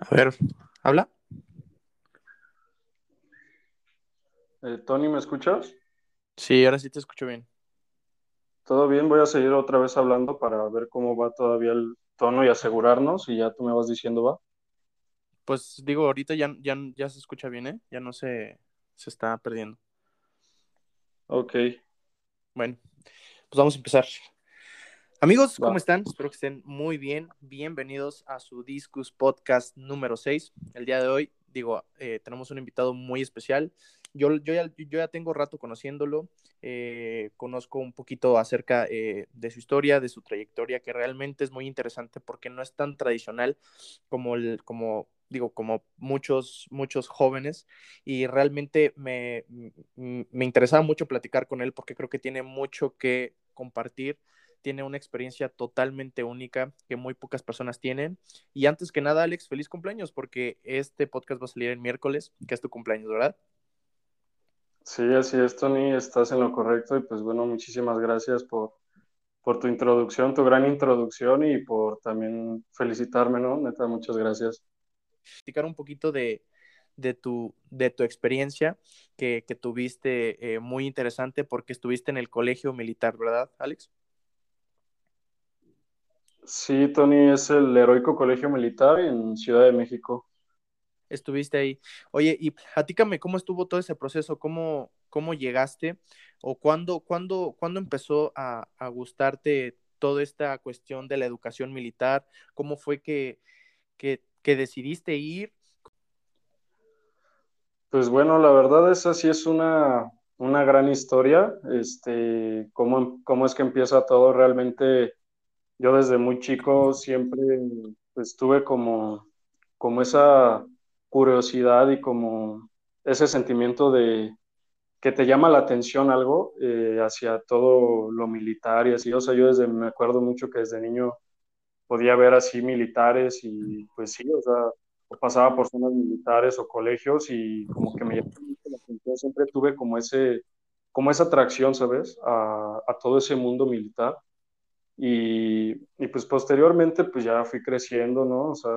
A ver, ¿habla? Eh, Tony, ¿me escuchas? Sí, ahora sí te escucho bien. Todo bien, voy a seguir otra vez hablando para ver cómo va todavía el tono y asegurarnos y ya tú me vas diciendo, va. Pues digo, ahorita ya, ya, ya se escucha bien, ¿eh? Ya no se, se está perdiendo. Ok, Bueno, pues vamos a empezar. Amigos. ¿cómo están? Espero que estén muy bien. Bienvenidos a su Discus Podcast número 6. El día de hoy, digo, eh, tenemos un invitado muy especial. Yo, yo, ya, yo ya tengo rato conociéndolo, eh, conozco un poquito acerca eh, de su historia, de su trayectoria, que realmente es muy interesante porque no es tan tradicional como, el, como digo, como muchos, muchos jóvenes, y realmente me, me interesaba mucho platicar con él porque creo que tiene mucho que compartir, tiene una experiencia totalmente única que muy pocas personas tienen. Y antes que nada, Alex, feliz cumpleaños porque este podcast va a salir el miércoles, que es tu cumpleaños, ¿verdad? sí, así es, Tony, estás en lo correcto y pues bueno, muchísimas gracias por, por tu introducción, tu gran introducción y por también felicitarme, ¿no? Neta, muchas gracias. Platicar un poquito de, de, tu, de tu experiencia que, que tuviste eh, muy interesante porque estuviste en el colegio militar, ¿verdad, Alex? Sí, Tony, es el Heroico Colegio Militar en Ciudad de México. estuviste ahí. Oye, y platícame cómo estuvo todo ese proceso, cómo, cómo llegaste o cuándo, cuándo, cuándo empezó a, a gustarte toda esta cuestión de la educación militar, cómo fue que, que, que decidiste ir. Pues bueno, la verdad esa sí es una, una gran historia. Este, cómo, cómo es que empieza todo realmente. Yo desde muy chico siempre pues, tuve como, como esa curiosidad y como ese sentimiento de que te llama la atención algo eh, hacia todo lo militar y así. O sea, yo desde, me acuerdo mucho que desde niño podía ver así militares y pues sí, o sea, o pasaba por zonas militares o colegios y como que me la atención. Siempre tuve como ese, como esa atracción, ¿sabes? A, a todo ese mundo militar. Y, y, pues posteriormente pues ya fui creciendo, ¿no? O sea,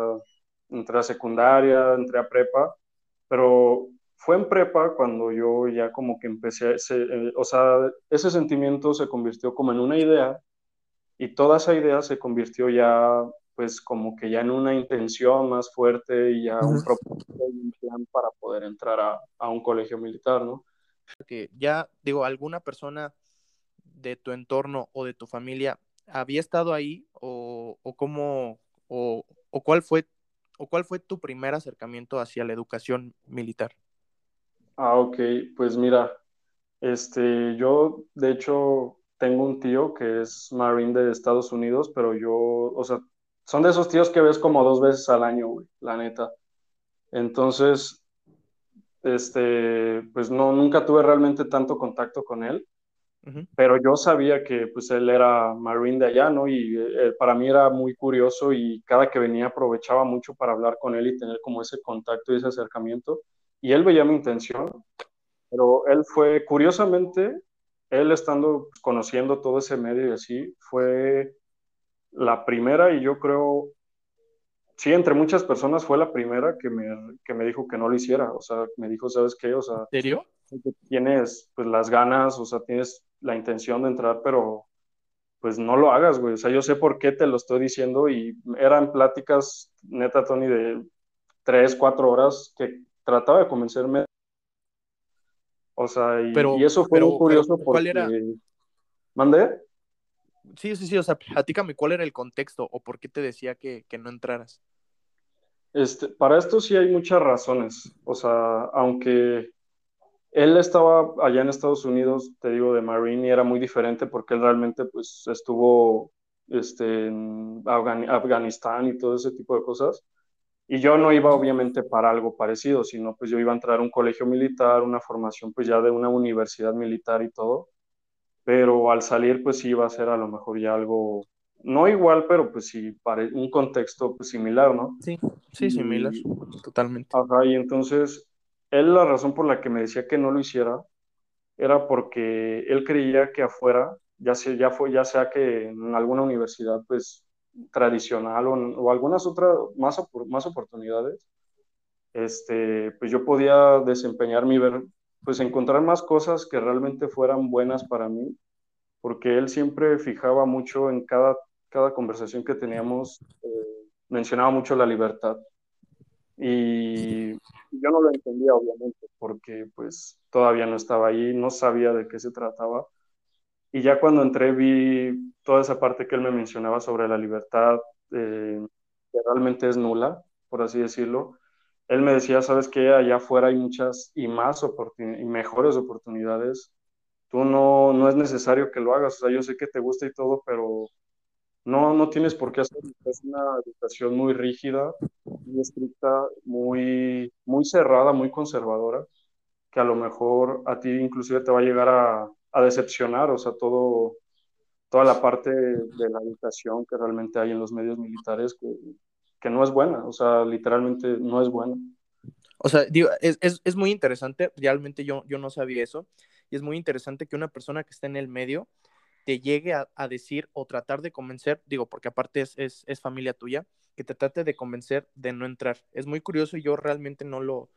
entré a secundaria, entré a prepa, pero fue en prepa cuando yo ya como que empecé, ese, eh, o sea, ese sentimiento se convirtió como en una idea y toda esa idea se convirtió ya pues como que ya en una intención más fuerte y ya un propósito y un plan para poder entrar a, a un colegio militar, ¿no? Que ya, digo, alguna persona de tu entorno o de tu familia había estado ahí o, o cómo, o, o cuál fue o cuál fue tu primer acercamiento hacia la educación militar? Ah, ok, pues mira, este, yo de hecho tengo un tío que es Marine de Estados Unidos, pero yo, o sea, son de esos tíos que ves como dos veces al año, güey, la neta. Entonces, este, pues no, nunca tuve realmente tanto contacto con él, Uh -huh. pero yo sabía que pues él era Marine de allá, ¿no? Y eh, para mí era muy curioso y cada que venía aprovechaba mucho para hablar con él y tener como ese contacto y ese acercamiento. Y él veía mi intención, pero él fue, curiosamente, él estando conociendo todo ese medio y así, fue la primera y yo creo, sí, entre muchas personas fue la primera que me, que me dijo que no lo hiciera, o sea, me dijo, ¿sabes qué? O sea, ¿En serio? tienes pues las ganas, o sea, tienes la intención de entrar, pero pues no lo hagas, güey, o sea, yo sé por qué te lo estoy diciendo y eran pláticas, neta, Tony, de tres, cuatro horas que trataba de convencerme o sea, y, pero, y eso fue pero, muy curioso pero, ¿cuál porque... era? ¿Mandé? Sí, sí, sí, o sea, platícame cuál era el contexto o por qué te decía que, que no entraras. Este, para esto sí hay muchas razones. O sea, aunque él estaba allá en Estados Unidos, te digo, de Marine, y era muy diferente porque él realmente pues estuvo este, en Afgan Afganistán y todo ese tipo de cosas. Y yo no iba obviamente para algo parecido, sino pues yo iba a entrar a un colegio militar, una formación pues ya de una universidad militar y todo, pero al salir pues sí iba a ser a lo mejor ya algo, no igual, pero pues sí, para un contexto pues similar, ¿no? Sí, sí, similar, y, totalmente. Ajá, y entonces él la razón por la que me decía que no lo hiciera era porque él creía que afuera, ya sea, ya fue, ya que en alguna universidad pues tradicional o, algunas otras más, más oportunidades, este, pues yo podía desempeñar mi, pues encontrar más cosas que realmente fueran buenas para mí, porque él siempre fijaba mucho en cada, cada conversación que teníamos, eh, mencionaba mucho la libertad. Y yo no lo entendía, obviamente, porque pues todavía no estaba ahí, no sabía de qué se trataba. Y ya cuando entré vi toda esa parte que él me mencionaba sobre la libertad, eh, que realmente es nula, por así decirlo. Él me decía, sabes que allá afuera hay muchas y más y mejores oportunidades. Tú no, no es necesario que lo hagas. O sea, yo sé que te gusta y todo, pero no, no tienes por qué hacerlo. Es una educación muy rígida, muy estricta, muy, muy cerrada, muy conservadora, que a lo mejor a ti inclusive te va a llegar a, a decepcionar, o sea, todo, toda la parte de la educación que realmente hay en los medios militares que, que no es buena, o sea, literalmente no es buena. O sea, es, es, es, muy interesante, realmente yo, yo no sabía eso, y es muy interesante que una persona que está en el medio te llegue a, decir o tratar de convencer, digo, porque aparte es, es, es, familia tuya, que te trate de convencer de no entrar. Es muy curioso y yo realmente no lo,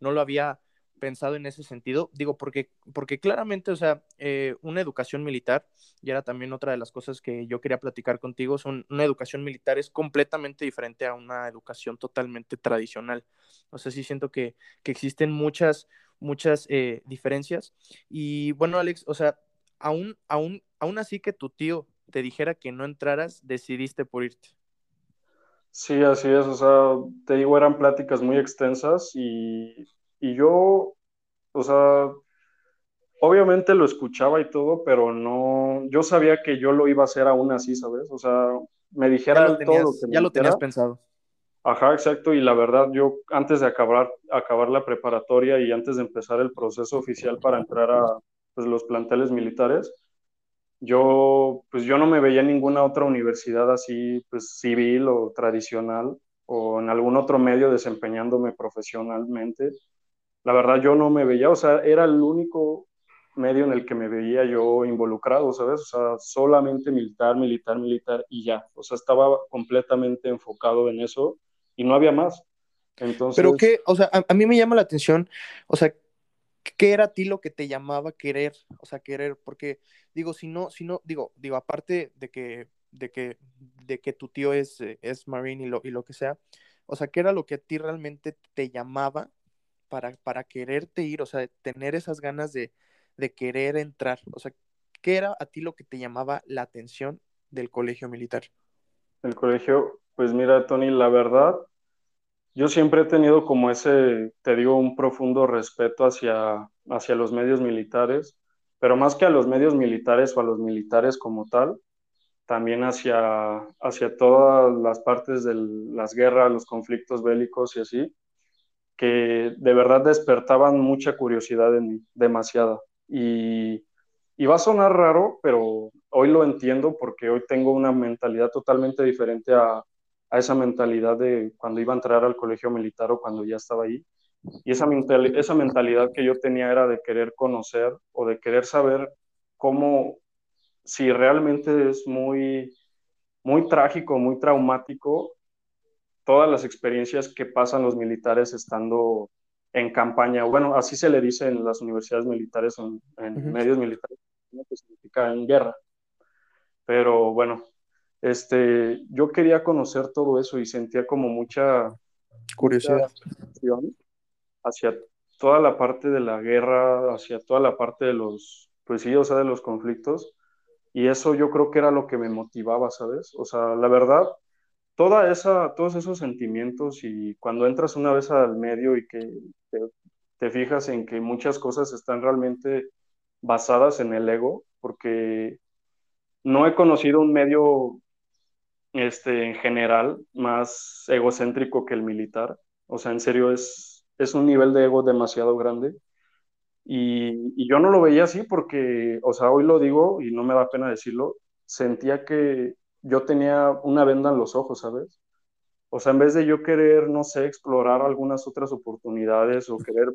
no lo había pensado en ese sentido, digo, porque, porque claramente, o sea, eh, una educación militar, y era también otra de las cosas que yo quería platicar contigo, son, una educación militar es completamente diferente a una educación totalmente tradicional. O sea, sí siento que, que existen muchas, muchas eh, diferencias. Y bueno, Alex, o sea, aún, aún, aún así que tu tío te dijera que no entraras, decidiste por irte. Sí, así es, o sea, te digo, eran pláticas muy extensas y y yo, o sea, obviamente lo escuchaba y todo, pero no, yo sabía que yo lo iba a hacer aún así, ¿sabes? O sea, me dijera todo lo que me Ya lo tenías pensado. Ajá, exacto, y la verdad yo antes de acabar, acabar la preparatoria y antes de empezar el proceso oficial para entrar a pues, los planteles militares, yo pues yo no me veía en ninguna otra universidad así pues civil o tradicional o en algún otro medio desempeñándome profesionalmente la verdad yo no me veía, o sea, era el único medio en el que me veía yo involucrado, ¿sabes? O sea, solamente militar, militar, militar y ya. O sea, estaba completamente enfocado en eso y no había más. Entonces... Pero qué, o sea, a, mí me llama la atención, o sea, ¿qué era a ti lo que te llamaba querer? O sea, querer, porque digo, si no, si no, digo, digo, aparte de que, de que, de que tu tío es, es Marine y lo, y lo que sea, o sea, ¿qué era lo que a ti realmente te llamaba para, para quererte ir, o sea, tener esas ganas de, de querer entrar? O sea, ¿qué era a ti lo que te llamaba la atención del colegio militar? El colegio, pues mira, Tony, la verdad, yo siempre he tenido como ese, te digo, un profundo respeto hacia, hacia los medios militares, pero más que a los medios militares o a los militares como tal, también hacia, hacia todas las partes de las guerras, los conflictos bélicos y así que de verdad despertaban mucha curiosidad en mí, demasiada. Y, y, va a sonar raro, pero hoy lo entiendo porque hoy tengo una mentalidad totalmente diferente a, a esa mentalidad de cuando iba a entrar al colegio militar o cuando ya estaba ahí. Y esa, esa mentalidad que yo tenía era de querer conocer o de querer saber cómo, si realmente es muy, muy trágico, muy traumático todas las experiencias que pasan los militares estando en campaña, bueno, así se le dice en las universidades militares, en, en medios militares, que significa en guerra. Pero bueno, este, yo quería conocer todo eso y sentía como mucha curiosidad hacia toda la parte de la guerra, hacia toda la parte de los, pues sí, o sea, de los conflictos. Y eso yo creo que era lo que me motivaba, ¿sabes? O sea, la verdad, toda esa, todos esos sentimientos y cuando entras una vez al medio y que te, fijas en que muchas cosas están realmente basadas en el ego, porque no he conocido un medio este, en general más egocéntrico que el militar. O sea, en serio, es, es un nivel de ego demasiado grande. Y, yo no lo veía así porque, o sea, hoy lo digo y no me da pena decirlo, sentía que yo tenía una venda en los ojos, ¿sabes? O sea, en vez de yo querer, no sé, explorar algunas otras oportunidades o querer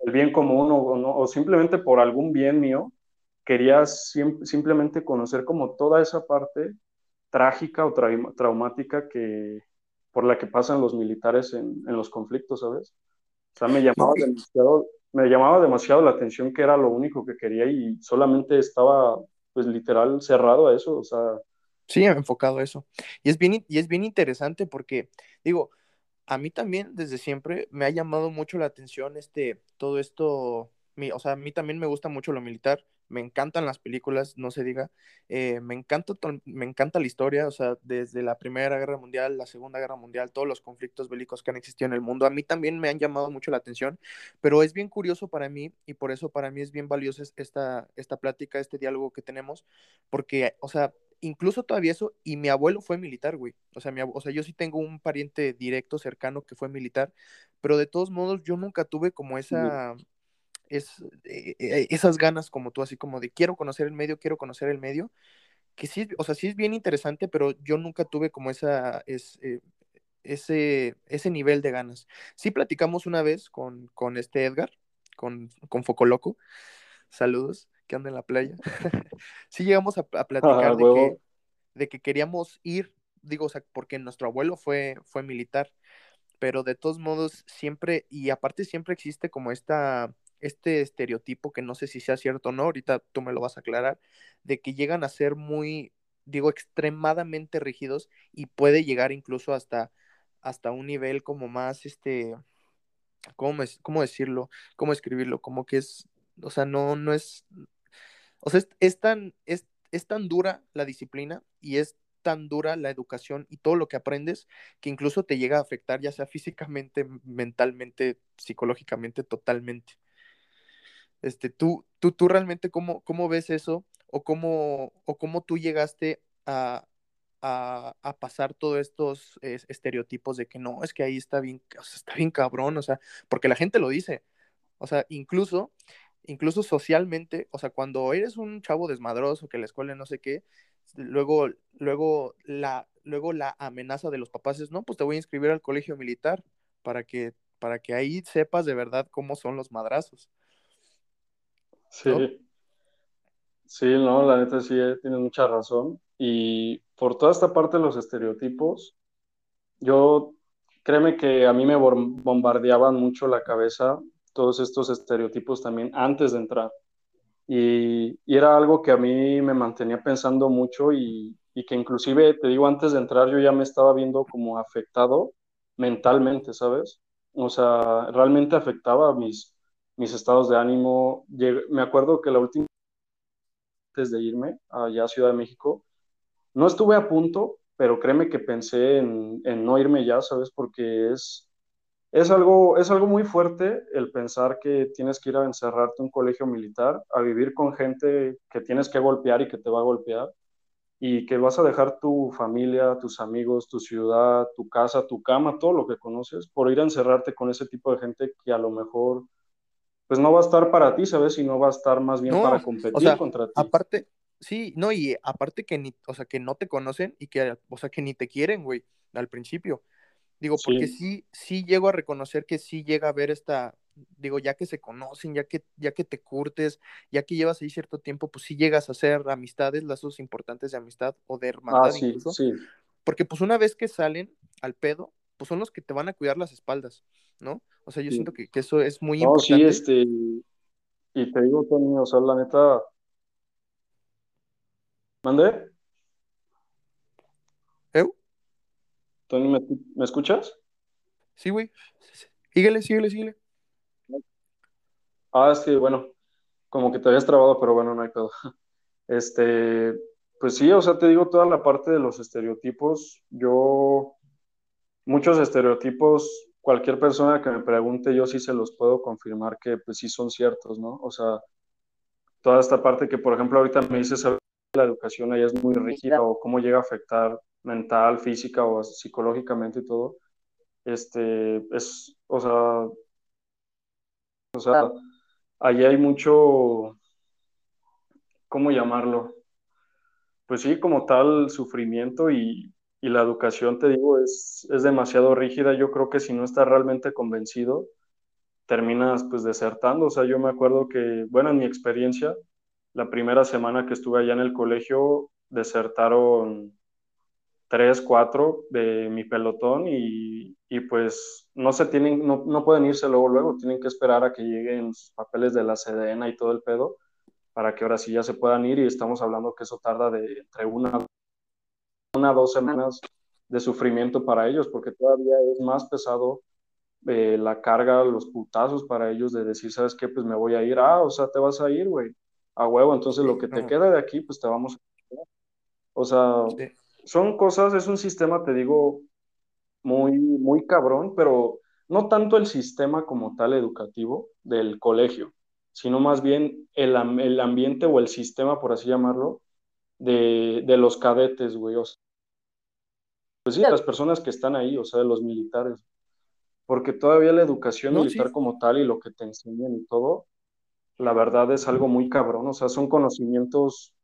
el bien común o simplemente por algún bien mío, quería simplemente conocer como toda esa parte trágica o traumática que, por la que pasan los militares en, en los conflictos, ¿sabes? O sea, me llamaba, demasiado, me llamaba demasiado la atención que era lo único que quería y solamente estaba, pues literal, cerrado a eso, o sea. Sí, enfocado a eso. Y es bien, y es bien interesante porque, digo, a mí también desde siempre me ha llamado mucho la atención este, todo esto, o sea, a mí también me gusta mucho lo militar, me encantan las películas, no se diga, eh, me, encanta, me encanta la historia, o sea, desde la Primera Guerra Mundial, la Segunda Guerra Mundial, todos los conflictos bélicos que han existido en el mundo, a mí también me han llamado mucho la atención, pero es bien curioso para mí y por eso para mí es bien valiosa esta, esta plática, este diálogo que tenemos, porque, o sea, incluso todavía eso, y mi abuelo fue militar, güey. O sea, mi, o sea, yo sí tengo un pariente directo, cercano, que fue militar, pero de todos modos yo nunca tuve como esa, es, eh, eh, esas ganas como tú, así como de quiero conocer el medio, quiero conocer el medio, que sí, o sea, sí es bien interesante, pero yo nunca tuve como esa, es, eh, ese, ese nivel de ganas. Sí platicamos una vez con, con este Edgar, con, con Focoloco, saludos, que anda en la playa. sí llegamos a, platicar de, que, de, que, queríamos ir, digo, o sea, porque nuestro abuelo fue, fue militar, pero de todos modos siempre, y aparte siempre existe como esta, este estereotipo, que no sé si sea cierto o no, ahorita tú me lo vas a aclarar, de que llegan a ser muy, digo, extremadamente rígidos y puede llegar incluso hasta, hasta un nivel como más, este, ¿cómo, ¿cómo decirlo? ¿Cómo escribirlo? Como que es, o sea, no, no es, o sea, es, tan, es, tan dura la disciplina y es tan dura la educación y todo lo que aprendes que incluso te llega a afectar, ya sea físicamente, mentalmente, psicológicamente, totalmente. Este, tú, tú, tú realmente cómo, cómo ves eso o cómo, o cómo tú llegaste a, a, pasar todos estos estereotipos de que no, es que ahí está bien, está bien cabrón, o sea, porque la gente lo dice. O sea, incluso incluso socialmente, o sea, cuando eres un chavo desmadroso que la escuela no sé qué, luego, luego, la, luego la amenaza de los papás es, no, pues te voy a inscribir al colegio militar para que, para que ahí sepas de verdad cómo son los madrazos. Sí. Sí, no, la neta sí, eh, tienes mucha razón. Y por toda esta parte de los estereotipos, yo créeme que a mí me bombardeaban mucho la cabeza todos estos estereotipos también antes de entrar. Y, era algo que a mí me mantenía pensando mucho y, que inclusive, te digo, antes de entrar yo ya me estaba viendo como afectado mentalmente, ¿sabes? O sea, realmente afectaba mis, mis estados de ánimo. me acuerdo que la última antes de irme allá a Ciudad de México, no estuve a punto, pero créeme que pensé en, no irme ya, ¿sabes? Porque es, es algo, es algo muy fuerte el pensar que tienes que ir a encerrarte en un colegio militar, a vivir con gente que tienes que golpear y que te va a golpear, y que vas a dejar tu familia, tus amigos, tu ciudad, tu casa, tu cama, todo lo que conoces, por ir a encerrarte con ese tipo de gente que a lo mejor pues no va a estar para ti, ¿sabes? Y no va a estar más bien para competir contra ti. Aparte, sí, no, y aparte que ni, o sea, que no te conocen y que, o sea, que ni te quieren, güey, al principio. Digo, porque sí. sí, llego a reconocer que sí llega a haber esta, digo, ya que se conocen, ya que, ya que te curtes, ya que llevas ahí cierto tiempo, pues sí llegas a hacer amistades, lazos importantes de amistad o de hermandad ah, incluso. Sí. Porque pues una vez que salen al pedo, pues son los que te van a cuidar las espaldas, ¿no? O sea, yo siento que, eso es muy no, importante. Sí, este, y te digo, Tony, o sea, la neta. ¿Mande? ¿Eu? Tony, ¿me, escuchas? Sí, güey. Síguele, síguele, síguele. Ah, es que, bueno, como que te habías trabado, pero bueno, no hay pedo. Este, pues sí, o sea, te digo toda la parte de los estereotipos. Yo, muchos estereotipos, cualquier persona que me pregunte, yo sí se los puedo confirmar que pues sí son ciertos, ¿no? O sea, toda esta parte que, por ejemplo, ahorita me dices la educación ahí es muy rígida o cómo llega a afectar mental, física o psicológicamente y todo, este, es, o sea, o sea, ahí hay mucho, ¿cómo llamarlo? Pues sí, como tal, sufrimiento y, y la educación, te digo, es, es demasiado rígida. Yo creo que si no estás realmente convencido, terminas pues desertando. O sea, yo me acuerdo que, bueno, en mi experiencia, la primera semana que estuve allá en el colegio, desertaron tres, cuatro de mi pelotón y, y pues no se tienen, no, no, pueden irse luego, luego, tienen que esperar a que lleguen sus papeles de la Sedena y todo el pedo para que ahora sí ya se puedan ir y estamos hablando que eso tarda de entre una, una dos semanas de sufrimiento para ellos, porque todavía es más pesado eh, la carga, los putazos para ellos de decir, ¿sabes qué? Pues me voy a ir, ah, o sea, te vas a ir, güey, a huevo, entonces lo que te queda de aquí, pues te vamos a... O sea, son cosas, es un sistema, te digo, muy, muy cabrón, pero no tanto el sistema como tal educativo del colegio, sino más bien el, el ambiente o el sistema, por así llamarlo, de, de los cadetes, güey. O sea, pues sí, las personas que están ahí, o sea, de los militares. Porque todavía la educación militar como tal y lo que te enseñan y todo, la verdad es algo muy cabrón. O sea, son conocimientos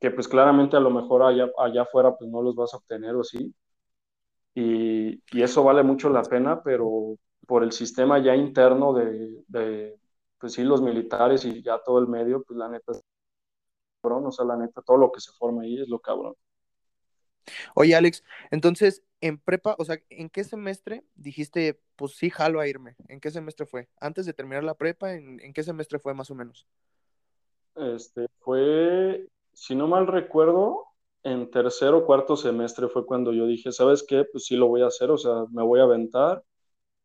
que pues claramente a lo mejor allá, allá afuera pues no los vas a obtener o sí. Y, y eso vale mucho la pena, pero por el sistema ya interno de, de, pues sí, los militares y ya todo el medio, pues la neta es cabrón, o sea, la neta, todo lo que se forma ahí es lo cabrón. Oye, Alex, entonces, en prepa, o sea, ¿en qué semestre dijiste, pues sí, jalo a irme? ¿En qué semestre fue? Antes de terminar la prepa, ¿en, qué semestre fue más o menos? Este, fue, si no mal recuerdo, en tercer o cuarto semestre fue cuando yo dije, ¿sabes qué? Pues sí lo voy a hacer, o sea, me voy a aventar.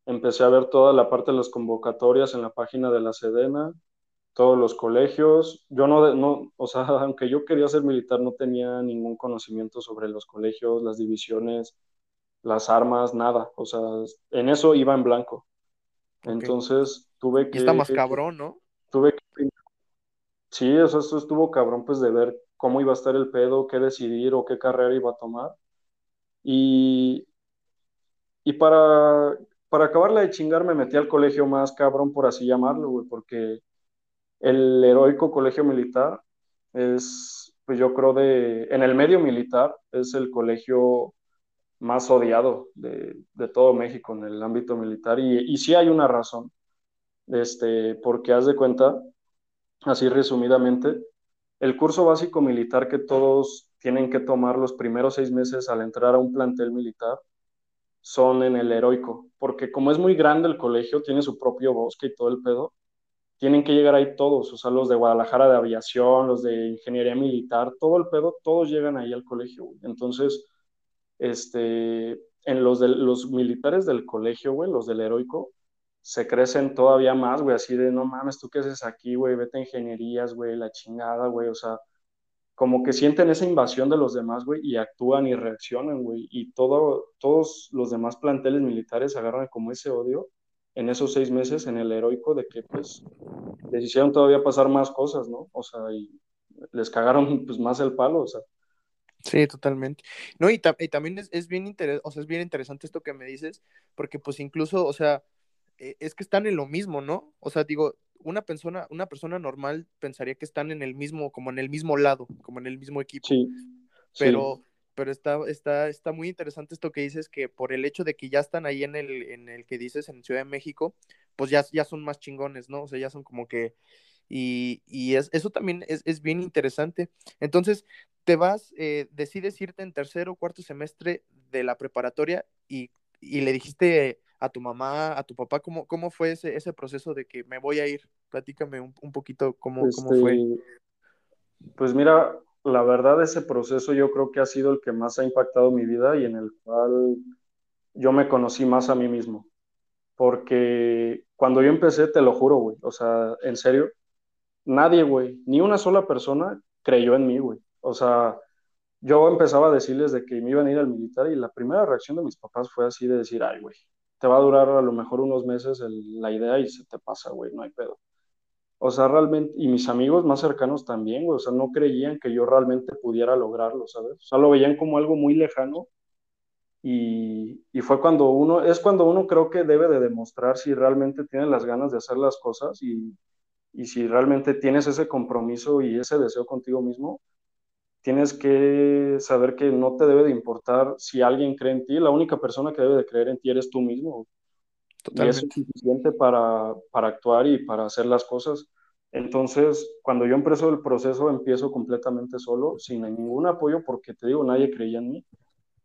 Empecé a ver toda la parte de las convocatorias en la página de la Sedena, todos los colegios. Yo no, no, o sea, aunque yo quería ser militar, no tenía ningún conocimiento sobre los colegios, las divisiones, las armas, nada. O sea, en eso iba en blanco. Entonces tuve que... Y está más cabrón, ¿no? Tuve que... Sí, eso, eso estuvo cabrón, pues de ver cómo iba a estar el pedo, qué decidir o qué carrera iba a tomar. Y, y para, para acabarla de chingar me metí al colegio más cabrón, por así llamarlo, güey, porque el heroico colegio militar es, pues yo creo, de, en el medio militar es el colegio más odiado de, de todo México en el ámbito militar. Y, y, sí hay una razón, este, porque haz de cuenta, así resumidamente, el curso básico militar que todos tienen que tomar los primeros seis meses al entrar a un plantel militar son en el heroico, porque como es muy grande el colegio, tiene su propio bosque y todo el pedo, tienen que llegar ahí todos, o sea, los de Guadalajara de aviación, los de ingeniería militar, todo el pedo, todos llegan ahí al colegio, güey. Entonces, este, en los, de, los militares del colegio, güey, los del heroico, se crecen todavía más, güey, así de, no mames, ¿tú qué haces aquí, güey? Vete a ingenierías, güey, la chingada, güey, o sea, como que sienten esa invasión de los demás, güey, y actúan y reaccionan, güey, y todo, todos los demás planteles militares agarran como ese odio en esos seis meses en el heroico de que pues les hicieron todavía pasar más cosas, ¿no? O sea, y les cagaron pues más el palo, o sea. Sí, totalmente. No, y, ta y también es, es bien o sea, es bien interesante esto que me dices, porque pues incluso, o sea, e, es que están en lo mismo, ¿no? O sea, digo, una persona, una persona normal pensaría que están en el mismo, como en el mismo lado, como en el mismo equipo. Sí. Pero, sí pero está, está, está muy interesante esto que dices, que por el hecho de que ya están ahí en el, en el que dices en Ciudad de México, pues ya, ya son más chingones, ¿no? O sea, ya son como que, y, y es, eso también es, es, bien interesante. Entonces, te vas, eh, decides irte en tercero o cuarto semestre de la preparatoria y, y, le dijiste a tu mamá, a tu papá, ¿cómo, cómo fue ese, ese proceso de que me voy a ir? Platícame un, un poquito cómo, este, cómo fue. Pues mira, la verdad ese proceso yo creo que ha sido el que más ha impactado mi vida y en el cual yo me conocí más a mí mismo. Porque cuando yo empecé, te lo juro, güey, o sea, en serio, nadie, güey, ni una sola persona creyó en mí, güey. O sea, yo empezaba a decirles de que me iban a ir al militar y la primera reacción de mis papás fue así de decir, ay, güey, te va a durar a lo mejor unos meses el, la idea y se te pasa, güey, no hay pedo. O sea, realmente, y mis amigos más cercanos también, o sea, no creían que yo realmente pudiera lograrlo, ¿sabes? O sea, lo veían como algo muy lejano y, y, fue cuando uno, es cuando uno creo que debe de demostrar si realmente tiene las ganas de hacer las cosas y, y si realmente tienes ese compromiso y ese deseo contigo mismo, tienes que saber que no te debe de importar si alguien cree en ti, la única persona que debe de creer en ti eres tú mismo. Totalmente. Y es suficiente para, para actuar y para hacer las cosas. Entonces, cuando yo empiezo el proceso, empiezo completamente solo, sin ningún apoyo, porque te digo, nadie creía en mí.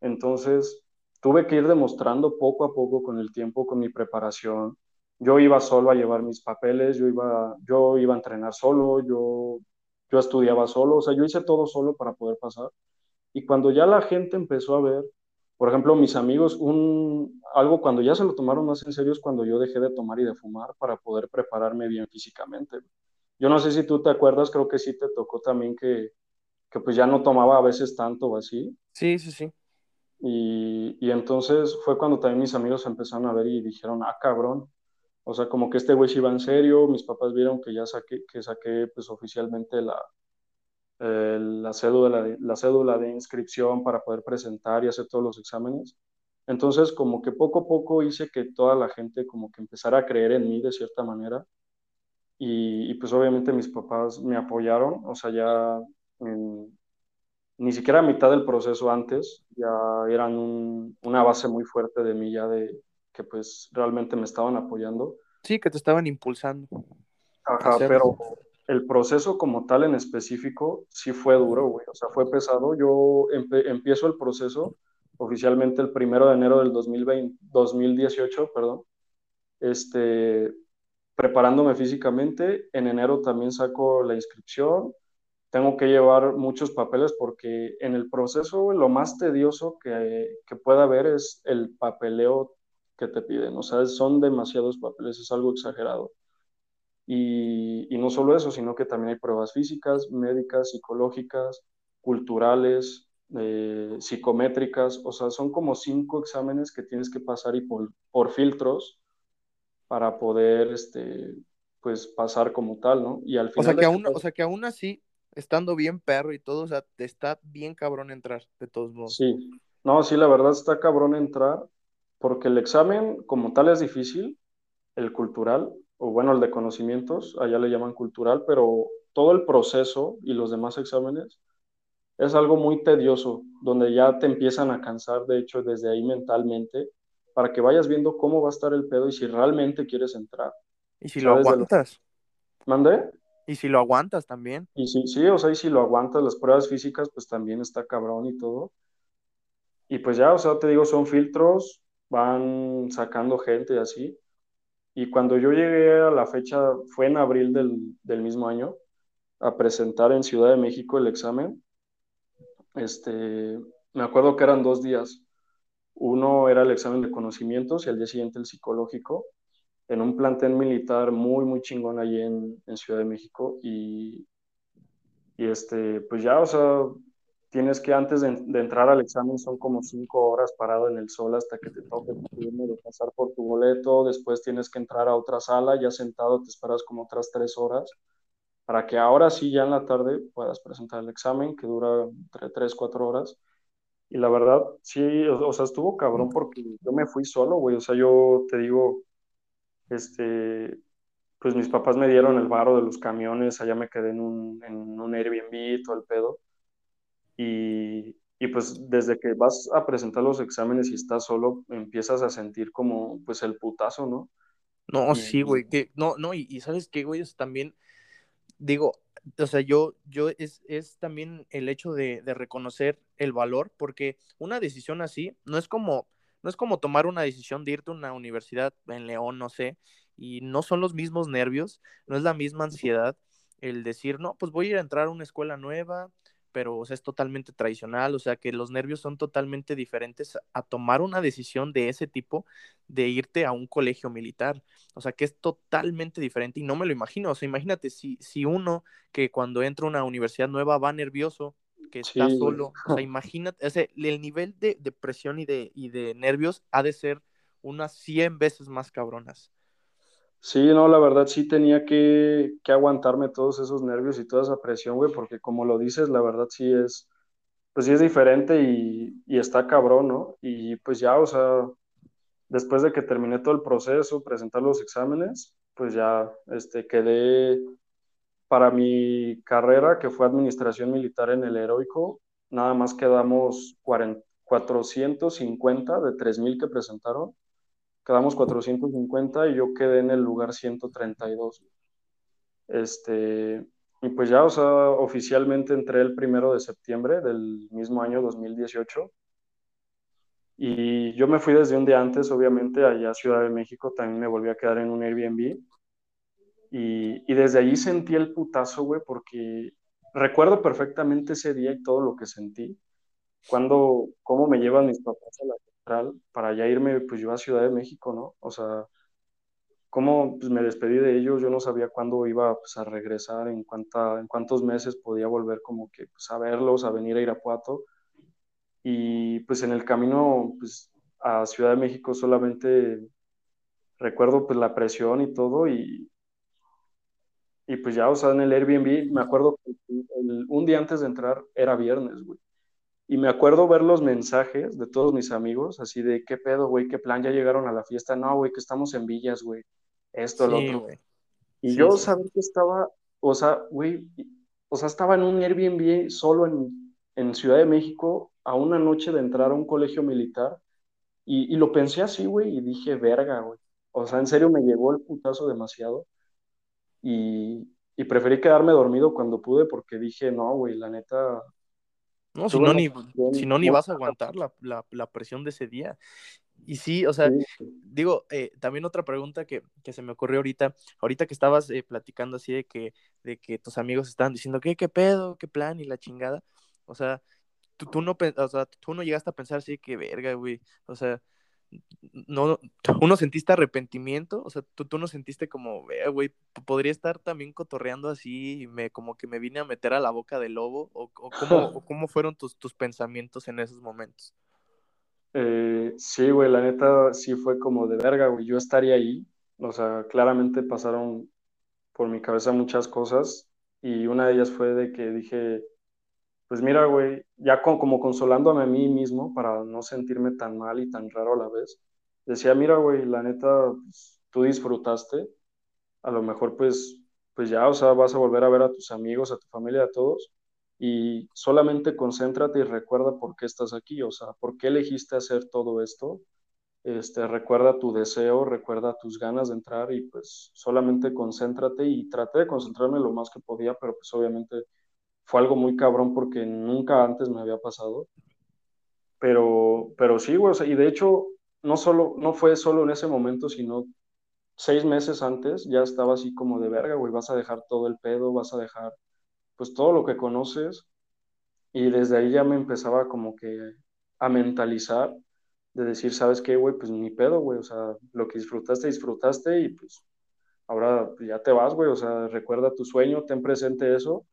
Entonces, tuve que ir demostrando poco a poco con el tiempo, con mi preparación. Yo iba solo a llevar mis papeles, yo iba, yo iba a entrenar solo, yo, yo estudiaba solo, o sea, yo hice todo solo para poder pasar. Y cuando ya la gente empezó a ver, por ejemplo, mis amigos, un, algo cuando ya se lo tomaron más en serio es cuando yo dejé de tomar y de fumar para poder prepararme bien físicamente. Yo no sé si tú te acuerdas, creo que sí te tocó también que, que pues ya no tomaba a veces tanto o así. Sí, sí, sí. Y, y, entonces fue cuando también mis amigos empezaron a ver y dijeron, ah, cabrón. O sea, como que este güey se iba en serio, mis papás vieron que ya saqué, que saqué pues oficialmente la, eh, la, cédula la cédula de inscripción para poder presentar y hacer todos los exámenes. Entonces, como que poco a poco hice que toda la gente como que empezara a creer en mí de cierta manera. Y, y pues obviamente mis papás me apoyaron, o sea, ya en, ni siquiera a mitad del proceso antes, ya eran un, una base muy fuerte de mí, ya de que pues realmente me estaban apoyando. Sí, que te estaban impulsando. Ajá, pero el proceso como tal en específico sí fue duro, güey, o sea, fue pesado. Yo empiezo el proceso oficialmente el primero de enero del 2020, 2018, perdón, este, preparándome físicamente. En enero también saco la inscripción, tengo que llevar muchos papeles porque en el proceso lo más tedioso que, que pueda haber es el papeleo que te piden. O sea, son demasiados papeles, es algo exagerado. Y, y, no solo eso, sino que también hay pruebas físicas, médicas, psicológicas, culturales, eh, psicométricas. O sea, son como cinco exámenes que tienes que pasar y por, por filtros para poder, este, pues, pasar como tal, ¿no? Y al final... O sea, que, aún, o sea, que aún así estando bien perro y todo, o sea, te está bien cabrón entrar, de todos modos. Sí, no, sí, la verdad está cabrón entrar, porque el examen como tal es difícil, el cultural, o bueno, el de conocimientos, allá le llaman cultural, pero todo el proceso y los demás exámenes es algo muy tedioso, donde ya te empiezan a cansar, de hecho, desde ahí mentalmente, para que vayas viendo cómo va a estar el pedo y si realmente quieres entrar. ¿Y si lo aguantas? ¿Mandé? Y si lo aguantas también. Y sí, sí, o sea, y si lo aguantas, las pruebas físicas, pues también está cabrón y todo. Y pues ya, o sea, te digo, son filtros, van sacando gente y así. Y cuando yo llegué a la fecha, fue en abril del, del mismo año, a presentar en Ciudad de México el examen. Este, me acuerdo que eran dos días. Uno era el examen de conocimientos y al día siguiente el psicológico en un plantel militar muy, muy chingón allí en, en Ciudad de México. Y, y, este, pues ya, o sea, tienes que antes de, de, entrar al examen son como cinco horas parado en el sol hasta que te toque de pasar por tu boleto, después tienes que entrar a otra sala, ya sentado te esperas como otras tres horas para que ahora sí ya en la tarde puedas presentar el examen que dura entre tres, cuatro horas. Y la verdad, sí, o, o sea, estuvo cabrón porque yo me fui solo, güey, o sea, yo te digo, este, pues mis papás me dieron el varo de los camiones, allá me quedé en un, en un Airbnb, todo el pedo. Y, y, pues desde que vas a presentar los exámenes y estás solo, empiezas a sentir como pues el putazo, ¿no? No, sí, güey, que no, no, y, y sabes qué, güey, es también, digo, o sea, yo, yo es, es también el hecho de, de reconocer el valor, porque una decisión así no es como, no es como tomar una decisión de irte a una universidad en León, no sé, y no son los mismos nervios, no es la misma ansiedad el decir, no, pues voy a ir a entrar a una escuela nueva, pero o sea, es totalmente tradicional, o sea que los nervios son totalmente diferentes a tomar una decisión de ese tipo de irte a un colegio militar, o sea que es totalmente diferente y no me lo imagino, o sea, imagínate si, si uno que cuando entra a una universidad nueva va nervioso que está sí. solo. O sea, imagínate, o sea, el nivel de, de, presión y de, y de nervios ha de ser unas 100 veces más cabronas. Sí, no, la verdad sí tenía que, que aguantarme todos esos nervios y toda esa presión, güey, porque como lo dices, la verdad sí es, pues sí es diferente y, y está cabrón, ¿no? Y pues ya, o sea, después de que terminé todo el proceso, presentar los exámenes, pues ya, este, quedé para mi carrera, que fue administración militar en el heroico, nada más quedamos 40, 450 de 3.000 que presentaron. Quedamos 450 y yo quedé en el lugar 132. Este, y pues ya, o sea, oficialmente entré el primero de septiembre del mismo año 2018. Y yo me fui desde un día antes, obviamente, allá a Ciudad de México, también me volví a quedar en un Airbnb. Y, y desde allí sentí el putazo, güey, porque recuerdo perfectamente ese día y todo lo que sentí. Cuando, cómo me llevan mis papás a la para ya irme, pues yo a Ciudad de México, ¿no? O sea, cómo pues, me despedí de ellos, yo no sabía cuándo iba pues, a regresar, en, cuánta, en cuántos meses podía volver como que pues, a verlos, a venir a Irapuato. Y pues en el camino pues, a Ciudad de México solamente recuerdo pues la presión y todo y, y pues ya, o sea, en el Airbnb me acuerdo que un día antes de entrar era viernes, güey. Y me acuerdo ver los mensajes de todos mis amigos, así de, ¿qué pedo, güey? ¿Qué plan? ¿Ya llegaron a la fiesta? No, güey, que estamos en villas, güey. Esto, lo otro. Y yo sabía que estaba, o sea, güey, o sea, estaba en un Airbnb solo en, en Ciudad de México a una noche de entrar a un colegio militar. Y, y lo pensé así, güey, y dije, verga, güey. O sea, en serio me llegó el putazo demasiado. Y, y preferí quedarme dormido cuando pude porque dije, no, güey, la neta, no, si no, ni, si no, ni vas a aguantar la, la, la, presión de ese día. Y sí, o sea, digo, eh, también otra pregunta que, que, se me ocurrió ahorita, ahorita que estabas eh, platicando así de que, de que tus amigos estaban diciendo, ¿qué, qué pedo, qué plan y la chingada? O sea, tú, tú, no, o sea, tú no llegaste a pensar así, que verga, güey, o sea, no, uno sentiste arrepentimiento, o sea, tú, tú no sentiste como, güey, podría estar también cotorreando así y me, como que me vine a meter a la boca del lobo, o, o, cómo, cómo, fueron tus, tus pensamientos en esos momentos. Eh, sí, güey, la neta sí fue como de verga, güey, yo estaría ahí, o sea, claramente pasaron por mi cabeza muchas cosas y una de ellas fue de que dije, pues mira, güey, ya como consolándome a mí mismo para no sentirme tan mal y tan raro a la vez, decía, mira, güey, la neta, pues, tú disfrutaste, a lo mejor pues, pues ya, o sea, vas a volver a ver a tus amigos, a tu familia, a todos, y solamente concéntrate y recuerda por qué estás aquí, o sea, por qué elegiste hacer todo esto, este, recuerda tu deseo, recuerda tus ganas de entrar y pues solamente concéntrate y traté de concentrarme lo más que podía, pero pues obviamente fue algo muy cabrón porque nunca antes me había pasado. Pero, pero sí, güey, y de hecho, no, solo, no fue solo en ese momento, sino seis meses antes ya estaba así como de verga, güey, vas a dejar todo el pedo, vas a dejar pues todo lo que conoces. Y desde ahí ya me empezaba como que a mentalizar de decir, ¿sabes qué, güey? Pues ni pedo, güey, o sea, lo que disfrutaste, disfrutaste y pues ahora ya te vas, güey, o sea, recuerda tu sueño, ten presente eso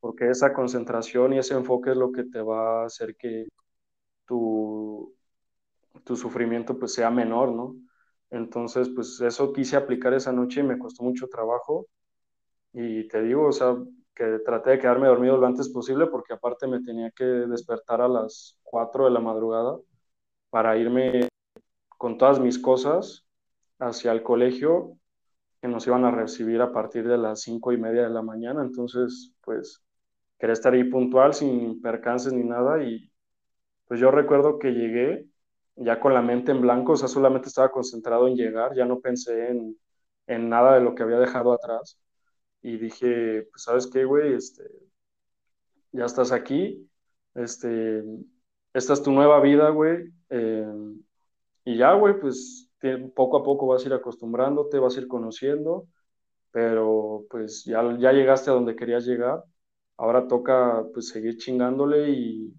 porque esa concentración y ese enfoque es lo que te va a hacer que tu, tu sufrimiento pues sea menor, ¿no? Entonces, pues eso quise aplicar esa noche y me costó mucho trabajo. Y te digo, o sea, que traté de quedarme dormido lo antes posible porque aparte me tenía que despertar a las 4 de la madrugada para irme con todas mis cosas hacia el colegio que nos iban a recibir a partir de las cinco y media de la mañana. Entonces, pues quería estar ahí puntual, sin percances ni nada. Y pues yo recuerdo que llegué ya con la mente en blanco, o sea, solamente estaba concentrado en llegar, ya no pensé en, en nada de lo que había dejado atrás. Y dije, pues, ¿sabes qué, güey? Este, ya estás aquí, este, esta es tu nueva vida, güey. Eh, y ya, güey, pues poco a poco vas a ir acostumbrándote, vas a ir conociendo, pero pues ya, ya llegaste a donde querías llegar ahora toca pues seguir chingándole y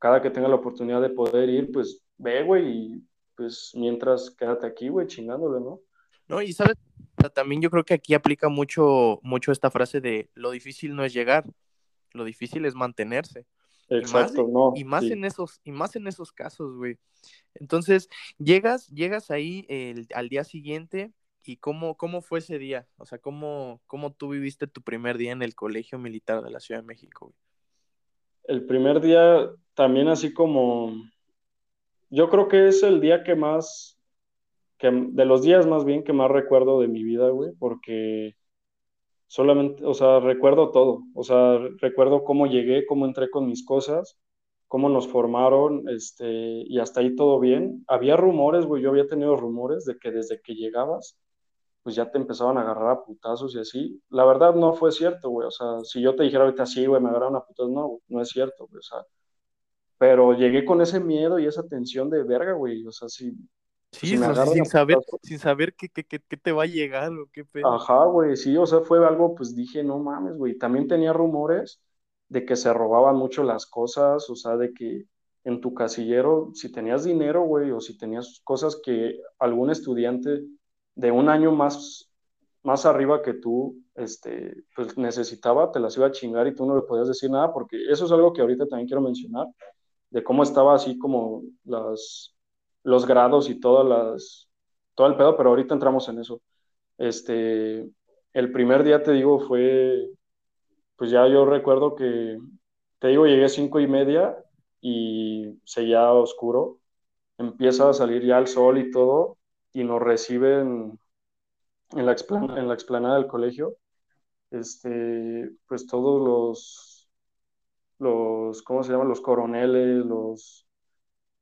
cada que tenga la oportunidad de poder ir, pues ve, güey, y pues mientras quédate aquí, güey, chingándole, ¿no? No, y sabes, también yo creo que aquí aplica mucho, mucho esta frase de lo difícil no es llegar, lo difícil es mantenerse. Exacto, no. Y más en esos, y más en esos casos, güey. Entonces, llegas, llegas ahí el, al día siguiente ¿Y cómo, cómo fue ese día? O sea, ¿cómo, ¿cómo tú viviste tu primer día en el Colegio Militar de la Ciudad de México? El primer día también así como, yo creo que es el día que más, que, de los días más bien que más recuerdo de mi vida, güey, porque solamente, o sea, recuerdo todo, o sea, recuerdo cómo llegué, cómo entré con mis cosas, cómo nos formaron, este, y hasta ahí todo bien. Había rumores, güey, yo había tenido rumores de que desde que llegabas pues ya te empezaban a agarrar a putazos y así. La verdad no fue cierto, güey. O sea, si yo te dijera ahorita sí, güey, me agarraron a putazos, no, no es cierto, güey. O sea, pero llegué con ese miedo y esa tensión de verga, güey. O sea, si. Sí, sin, saber, sin saber qué, qué, qué, te va a llegar o qué pedo. Ajá, güey, sí, o sea, fue algo, pues dije, no mames, güey. También tenía rumores de que se robaban mucho las cosas, o sea, de que en tu casillero, si tenías dinero, güey, o si tenías cosas que algún estudiante de un año más, más arriba que tú, este, pues necesitaba, te las iba a chingar y tú no le podías decir nada, porque eso es algo que ahorita también quiero mencionar, de cómo estaba así como las, los grados y todas las, todo el pedo, pero ahorita entramos en eso. Este, el primer día, te digo, fue, pues ya yo recuerdo que, te digo, llegué a cinco y media y seguía oscuro. Empieza a salir ya el sol y todo, y nos reciben en la, explanada del colegio, este, pues todos los, los, ¿cómo se llaman? Los coroneles, los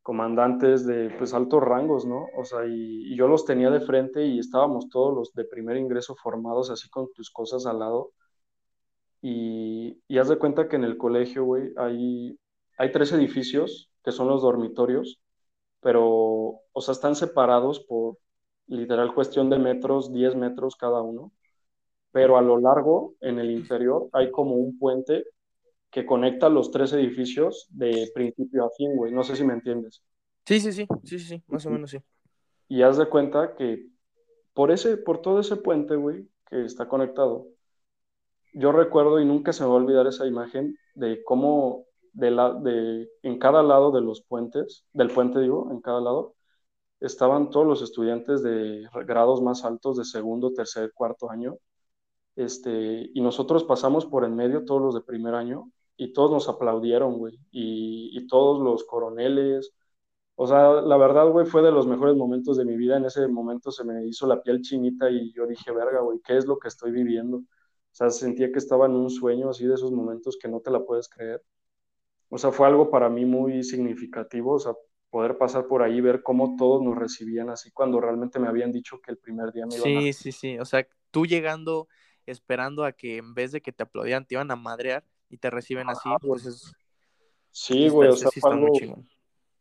comandantes de pues altos rangos, ¿no? O sea, y, yo los tenía de frente y estábamos todos los de primer ingreso formados así con tus cosas al lado. Y, y haz de cuenta que en el colegio, güey, hay, hay tres edificios que son los dormitorios pero, o sea, están separados por literal cuestión de metros, 10 metros cada uno, pero a lo largo, en el interior, hay como un puente que conecta los tres edificios de principio a fin, güey. No sé si me entiendes. Sí, sí, sí, sí, sí, más o menos sí. Y haz de cuenta que por ese, por todo ese puente, güey, que está conectado, yo recuerdo y nunca se me va a olvidar esa imagen de cómo de la, de, en cada lado de los puentes, del puente digo, en cada lado, estaban todos los estudiantes de grados más altos de segundo, tercer, cuarto año. Este, y nosotros pasamos por en medio, todos los de primer año, y todos nos aplaudieron, güey. Y, y todos los coroneles. O sea, la verdad, güey, fue de los mejores momentos de mi vida. En ese momento se me hizo la piel chinita y yo dije, verga, güey, ¿qué es lo que estoy viviendo? O sea, sentía que estaba en un sueño así de esos momentos que no te la puedes creer o sea, fue algo para mí muy significativo, o sea, poder pasar por ahí ver cómo todos nos recibían así cuando realmente me habían dicho que el primer día me iban sí, a... Sí, sí, sí, o sea, tú llegando esperando a que en vez de que te aplaudieran te iban a madrear y te reciben así, pues es... Sí, güey, o sea, fue algo...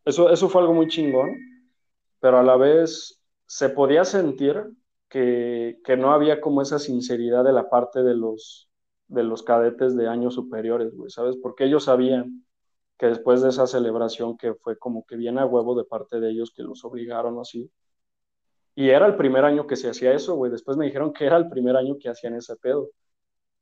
Eso, eso fue algo muy chingón, pero a la vez se podía sentir que, que no había como esa sinceridad de la parte de los, de los cadetes de años superiores, güey, ¿sabes? Porque ellos sabían que después de esa celebración que fue como que viene a huevo de parte de ellos que los obligaron así. Y era el primer año que se hacía eso, güey. Después me dijeron que era el primer año que hacían ese pedo.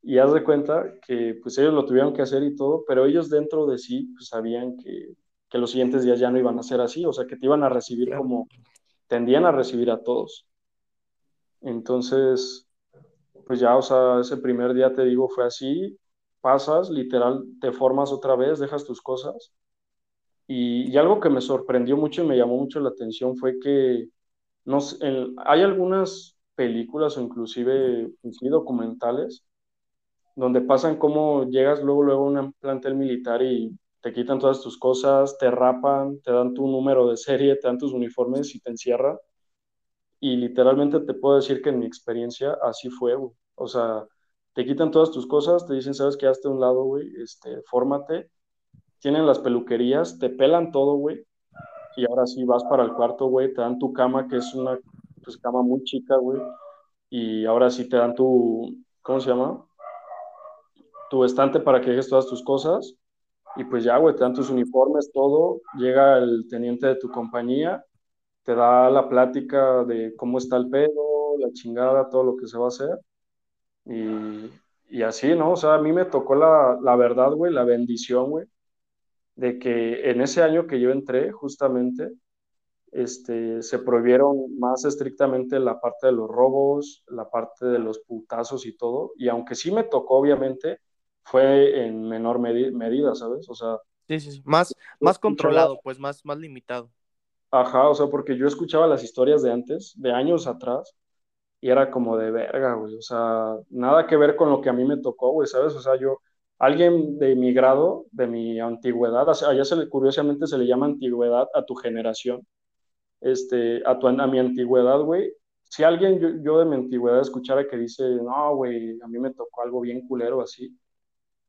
Y haz de cuenta que pues ellos lo tuvieron que hacer y todo, pero ellos dentro de sí pues, sabían que, que los siguientes días ya no iban a ser así, o sea, que te iban a recibir como tendían a recibir a todos. Entonces, pues ya, o sea, ese primer día te digo fue así, pasas, literal, te formas otra vez, dejas tus cosas. Y, algo que me sorprendió mucho y me llamó mucho la atención fue que no hay algunas películas o inclusive documentales donde pasan cómo llegas luego, luego a un plantel militar y te quitan todas tus cosas, te rapan, te dan tu número de serie, te dan tus uniformes y te encierran. Y literalmente te puedo decir que en mi experiencia así fue, O sea, te quitan todas tus cosas, te dicen, sabes que hazte un lado, güey, este, fórmate, tienen las peluquerías, te pelan todo, güey, y ahora sí vas para el cuarto, güey, te dan tu cama, que es una pues, cama muy chica, güey, y ahora sí te dan tu, ¿cómo se llama? Tu estante para que dejes todas tus cosas, y pues ya, güey, te dan tus uniformes, todo, llega el teniente de tu compañía, te da la plática de cómo está el pedo, la chingada, todo lo que se va a hacer, y, y así, ¿no? O sea, a mí me tocó la, la verdad, güey, la bendición, güey, de que en ese año que yo entré, justamente, este, se prohibieron más estrictamente la parte de los robos, la parte de los putazos y todo, y aunque sí me tocó, obviamente, fue en menor medida, ¿sabes? O sea... Sí, sí, sí. Más, más controlado, pues más, más limitado. Ajá, o sea, porque yo escuchaba las historias de antes, de años atrás, y era como de verga, güey, o sea, nada que ver con lo que a mí me tocó, güey, ¿sabes? O sea, yo, alguien de mi grado, de mi antigüedad, allá se le, curiosamente se le llama antigüedad a tu generación, este, a, tu, a mi antigüedad, güey, si alguien yo, yo de mi antigüedad escuchara que dice, no, güey, a mí me tocó algo bien culero así,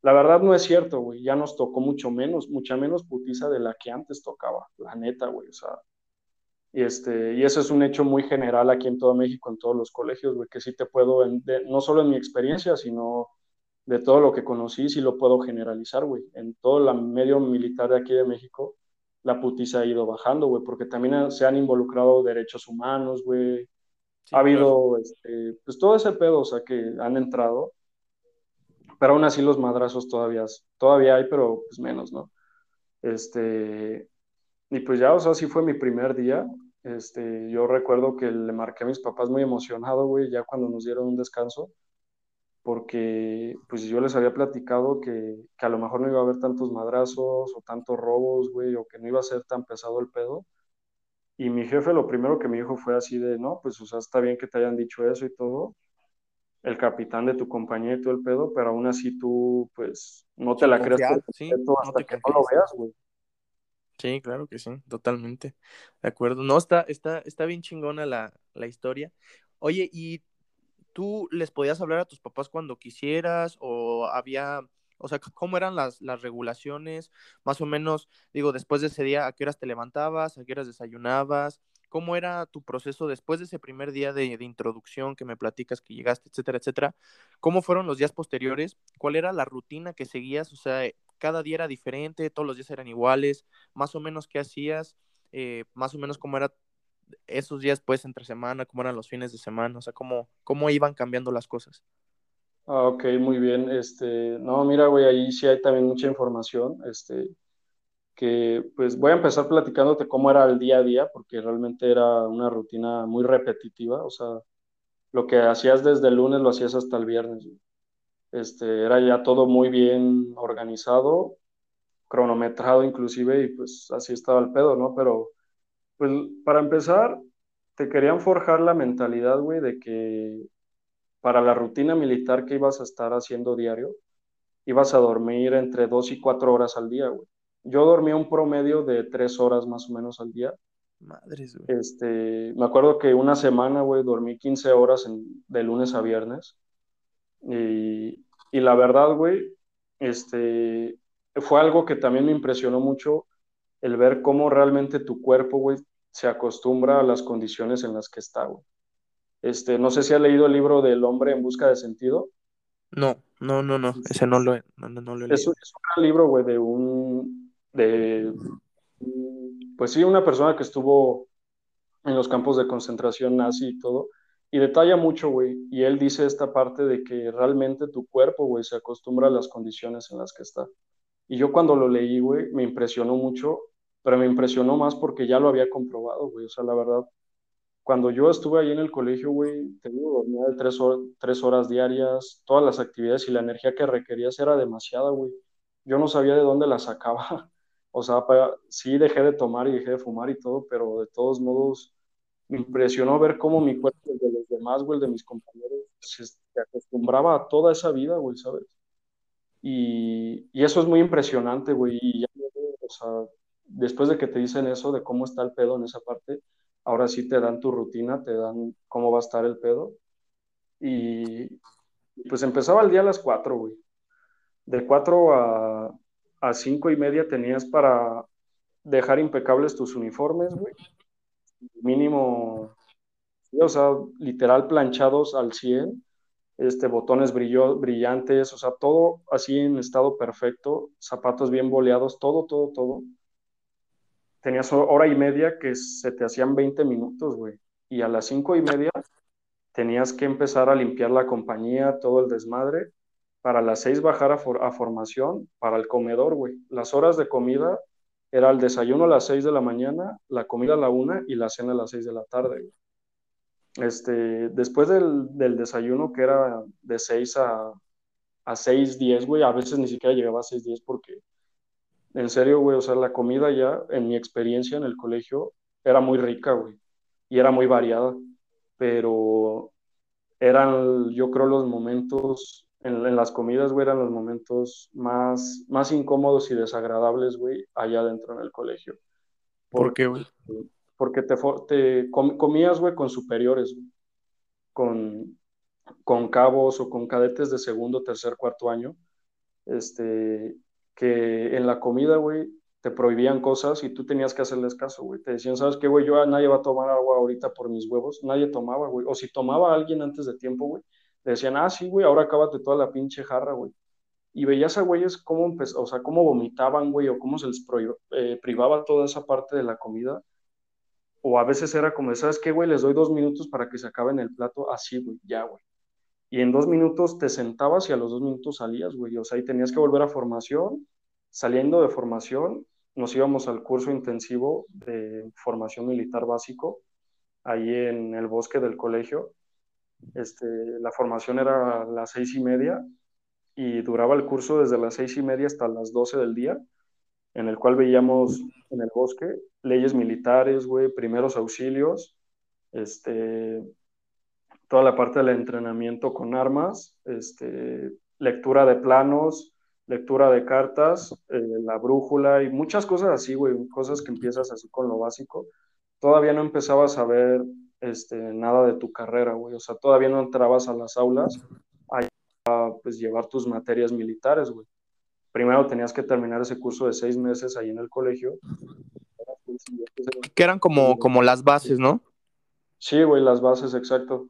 la verdad no es cierto, güey, ya nos tocó mucho menos, mucha menos putiza de la que antes tocaba, la neta, güey, o sea, y, este, y eso es un hecho muy general aquí en todo México, en todos los colegios, güey, que sí te puedo, no solo en mi experiencia, sino de todo lo que conocí, sí lo puedo generalizar, güey. En todo el medio militar de aquí de México, la putiza ha ido bajando, güey, porque también se han involucrado derechos humanos, güey. ha habido, este, pues todo ese pedo, o sea, que han entrado, pero aún así los madrazos todavía, todavía hay, pero pues menos, ¿no? Este, y pues ya, o sea, sí fue mi primer día, este, yo recuerdo que le marqué a mis papás muy emocionado, güey, ya cuando nos dieron un descanso, porque pues yo les había platicado que, que, a lo mejor no iba a haber tantos madrazos o tantos robos, güey, o que no iba a ser tan pesado el pedo. Y mi jefe lo primero que me dijo fue así de, no, pues o sea, está bien que te hayan dicho eso y todo, el capitán de tu compañía y todo el pedo, pero aún así tú, pues, no te la creas sí, hasta que no lo veas, güey. Sí, claro que sí, totalmente. De acuerdo. No, está, está, está bien chingona la, la historia. Oye, ¿y tú les podías hablar a tus papás cuando quisieras? ¿O había, o sea, cómo eran las, las regulaciones? Más o menos, digo, después de ese día, ¿a qué horas te levantabas? ¿A qué horas desayunabas? ¿Cómo era tu proceso después de ese primer día de, de, introducción que me platicas que llegaste, etcétera, etcétera? ¿Cómo fueron los días posteriores? ¿Cuál era la rutina que seguías? O sea, cada día era diferente, todos los días eran iguales, más o menos qué hacías, eh, más o menos cómo era esos días pues entre semana, cómo eran los fines de semana, o sea, cómo, cómo iban cambiando las cosas. Ah, ok, muy bien. Este, no, mira, güey, ahí sí hay también mucha información. Este, que pues voy a empezar platicándote cómo era el día a día, porque realmente era una rutina muy repetitiva. O sea, lo que hacías desde el lunes lo hacías hasta el viernes. Este, era ya todo muy bien organizado, cronometrado inclusive, y pues así estaba el pedo, ¿no? Pero, pues para empezar, te querían forjar la mentalidad, güey, de que para la rutina militar que ibas a estar haciendo diario, ibas a dormir entre dos y cuatro horas al día, güey. Yo dormía un promedio de tres horas más o menos al día. Madres, güey. Este, me acuerdo que una semana, güey, dormí 15 horas de lunes a viernes. Y, y la verdad, güey, este, fue algo que también me impresionó mucho el ver cómo realmente tu cuerpo, güey, se acostumbra a las condiciones en las que está, güey. Este, no sé si has leído el libro del hombre en busca de sentido. No, no, no, no, ese no lo he, no, no lo he leído. Es, es un libro, güey, de un, de, pues sí, una persona que estuvo en los campos de concentración nazi y todo, y detalla mucho, güey, y él dice esta parte de que realmente tu cuerpo, güey, se acostumbra a las condiciones en las que está. Y yo cuando lo leí, güey, me impresionó mucho, pero me impresionó más porque ya lo había comprobado, güey, o sea, la verdad, cuando yo estuve ahí en el colegio, güey, te digo, dormía tres, tres horas diarias, todas las actividades y la energía que requerías era demasiada, güey. Yo no sabía de dónde la sacaba. O sea, sí dejé de tomar y dejé de fumar y todo, pero de todos modos me impresionó ver cómo mi cuerpo, el de los demás, güey, el de mis compañeros, se, acostumbraba a toda esa vida, güey, ¿sabes? Y, y, eso es muy impresionante, güey. Y ya, o sea, después de que te dicen eso, de cómo está el pedo en esa parte, ahora sí te dan tu rutina, te dan cómo va a estar el pedo. Y pues empezaba el día a las 4, güey. De 4 a, a 5 y media tenías para dejar impecables tus uniformes, güey mínimo, o sea, literal planchados al 100, este, botones brillo, brillantes, o sea, todo así en estado perfecto, zapatos bien boleados, todo, todo, todo. Tenías hora y media que se te hacían 20 minutos, güey. Y a las cinco y media tenías que empezar a limpiar la compañía, todo el desmadre. Para las seis bajar a, a formación, para el comedor, güey. Las horas de comida era el desayuno a las 6 de la mañana, la comida a la 1 y la cena a las 6 de la tarde. Este, después del, del desayuno, que era de 6 a, a 6, 10, güey, a veces ni siquiera llegaba a 6, 10 porque, en serio, güey, o sea, la comida ya, en mi experiencia en el colegio, era muy rica, güey, y era muy variada, pero eran, yo creo, los momentos en, las comidas, güey, eran los momentos más, más incómodos y desagradables, güey, allá adentro en el colegio. ¿Por qué, güey? Porque te, te comías, güey, con superiores, güey. con, con cabos o con cadetes de segundo, tercer, cuarto año, este, que en la comida, güey, te prohibían cosas y tú tenías que hacerles caso, güey. Te decían, ¿sabes qué, güey? Yo, nadie va a tomar agua ahorita por mis huevos. Nadie tomaba, güey. O si tomaba alguien antes de tiempo, güey, decían, ah, sí, güey, ahora acábate toda la pinche jarra, güey. Y veías a güeyes cómo, o sea, cómo vomitaban, güey, o cómo se les eh, privaba toda esa parte de la comida. O a veces era como, ¿sabes qué, güey? Les doy dos minutos para que se acaben el plato. Así, güey, ya, güey. Y en dos minutos te sentabas y a los dos minutos salías, güey. O sea, y tenías que volver a formación. Saliendo de formación, nos íbamos al curso intensivo de formación militar básico, ahí en el bosque del colegio. Este, la formación era a las seis y media y duraba el curso desde las seis y media hasta las doce del día, en el cual veíamos en el bosque leyes militares, güey, primeros auxilios, este, toda la parte del entrenamiento con armas, este, lectura de planos, lectura de cartas, eh, la brújula y muchas cosas así, güey, cosas que empiezas así con lo básico. Todavía no empezabas a ver este, nada de tu carrera, güey, o sea, todavía no entrabas a las aulas a pues, llevar tus materias militares, güey. Primero tenías que terminar ese curso de seis meses ahí en el colegio. Que eran como, como las bases, ¿no? Sí, güey, las bases, exacto.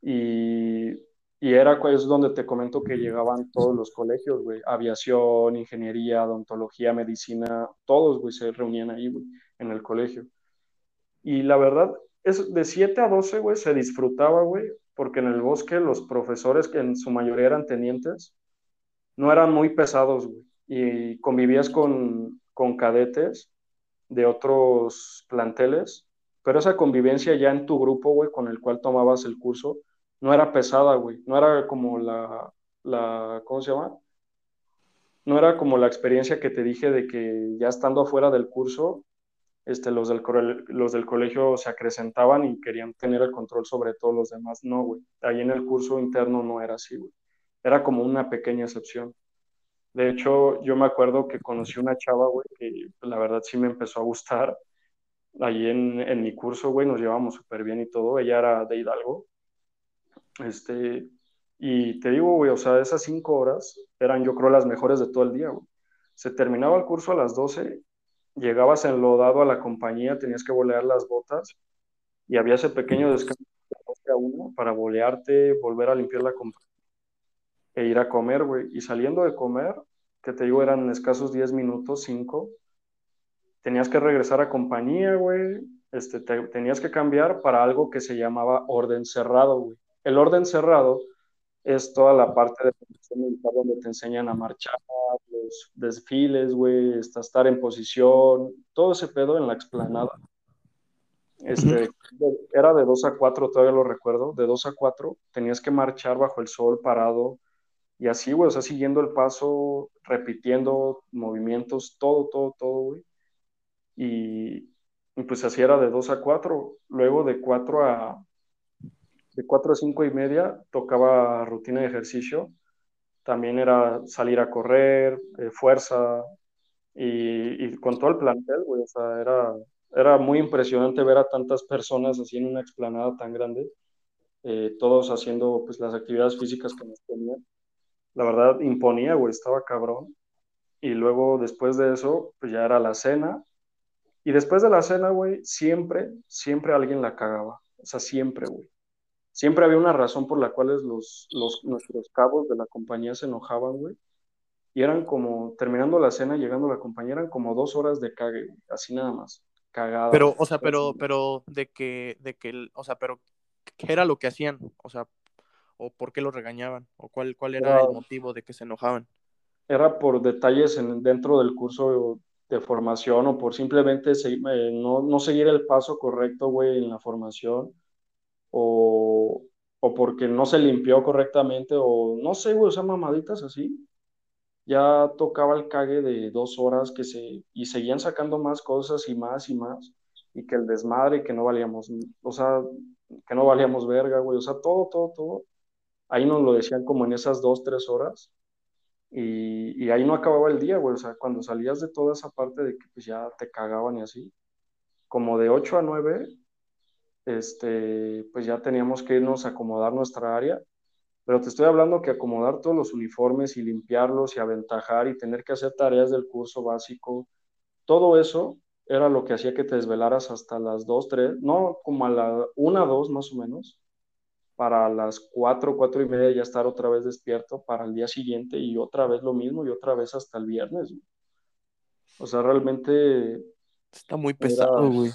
Y y era es donde te comento que llegaban todos los colegios, güey. Aviación, ingeniería, odontología, medicina, todos, güey, se reunían ahí, güey, en el colegio. Y la verdad, es de 7 a 12, güey, se disfrutaba, güey, porque en el bosque los profesores, que en su mayoría eran tenientes, no eran muy pesados, güey. Y convivías con, con cadetes de otros planteles, pero esa convivencia ya en tu grupo, güey, con el cual tomabas el curso, no era pesada, güey. No era como la, la, ¿cómo se llama? No era como la experiencia que te dije de que ya estando afuera del curso, este, los, del, los del colegio se acrecentaban y querían tener el control sobre todos los demás. No, güey. Ahí en el curso interno no era así, güey. Era como una pequeña excepción. De hecho, yo me acuerdo que conocí una chava, güey, que la verdad sí me empezó a gustar. Ahí en, en mi curso, güey, nos llevamos súper bien y todo. Ella era de Hidalgo este, y te digo, güey, o sea, esas cinco horas eran yo creo las mejores de todo el día. Se terminaba el curso a las 12, llegabas enlodado a la compañía, tenías que bolear las botas y había ese pequeño descanso de 12 a 1 para bolearte, volver a limpiar la compañía e ir a comer, güey. Y saliendo de comer, que te digo, eran escasos 10 minutos, 5, tenías que regresar a compañía, güey. Este, tenías que cambiar para algo que se llamaba orden cerrado, güey. El orden cerrado es toda la parte de militar donde te enseñan a marchar, los desfiles, güey, estar en posición, todo ese pedo en la explanada. Este, era de 2 a 4, todavía lo recuerdo, de 2 a 4 tenías que marchar bajo el sol parado y así, güey, o sea, siguiendo el paso, repitiendo movimientos, todo, todo, todo, güey. Y, y pues así era de 2 a 4, luego de 4 a, de 4 a 5 y media tocaba rutina de ejercicio. También era salir a correr, eh, fuerza, y, con todo el plantel, güey. O sea, era, era muy impresionante ver a tantas personas así en una explanada tan grande, eh, todos haciendo pues las actividades físicas que nos tenían. La verdad, imponía, güey, estaba cabrón. Y luego, después de eso, pues ya era la cena. Y después de la cena, güey, siempre, siempre alguien la cagaba. O sea, siempre, güey siempre había una razón por la cual los, los, nuestros cabos de la compañía se enojaban, güey. Y eran como, terminando la cena, llegando a la compañía, eran como dos horas de cague, así nada más. Cagada. Pero, o sea, pero, pero, de que, de que, o sea, pero, ¿qué era lo que hacían? O sea, o por qué lo regañaban, o cuál, cuál era, el motivo de que se enojaban. Era por detalles en, dentro del curso de formación o por simplemente eh, no, no seguir el paso correcto, güey, en la formación o, o porque no se limpió correctamente, o no sé, güey, o sea, mamaditas así. Ya tocaba el cague de dos horas que se, y seguían sacando más cosas y más y más, y que el desmadre, que no valíamos, o sea, que no valíamos verga, güey, o sea, todo, todo, todo. Ahí nos lo decían como en esas dos, tres horas, y, y, ahí no acababa el día, güey. O sea, cuando salías de toda esa parte de que pues ya te cagaban y así, como de 8 a 9 este, pues ya teníamos que irnos a acomodar nuestra área. Pero te estoy hablando que acomodar todos los uniformes y limpiarlos y aventajar y tener que hacer tareas del curso básico, todo eso era lo que hacía que te desvelaras hasta las 2, 3, no, como a la 1, 2 más o menos, para las 4, 4 y media ya estar otra vez despierto para el día siguiente y otra vez lo mismo y otra vez hasta el viernes. O sea, realmente... Está muy pesado, güey.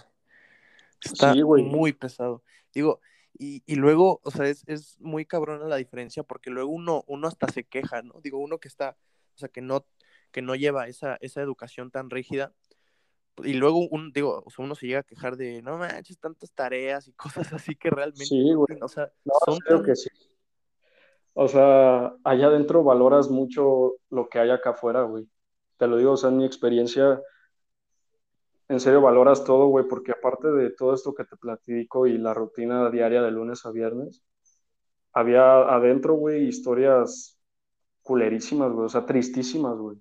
Está muy pesado. Digo, y, y, luego, o sea, es, es, muy cabrona la diferencia porque luego uno, uno hasta se queja, ¿no? Digo, uno que está, o sea, que no, que no lleva esa, esa educación tan rígida, y luego un, digo, uno se llega a quejar de, no manches, tantas tareas y cosas así que realmente, sí, güey. o sea, son creo que sí. O sea, allá adentro valoras mucho lo que hay acá afuera, güey. Te lo digo, o sea, en mi experiencia, en serio valoras todo, güey, porque aparte de todo esto que te platico y la rutina diaria de lunes a viernes, había adentro, güey, historias culerísimas, güey, o sea, tristísimas, güey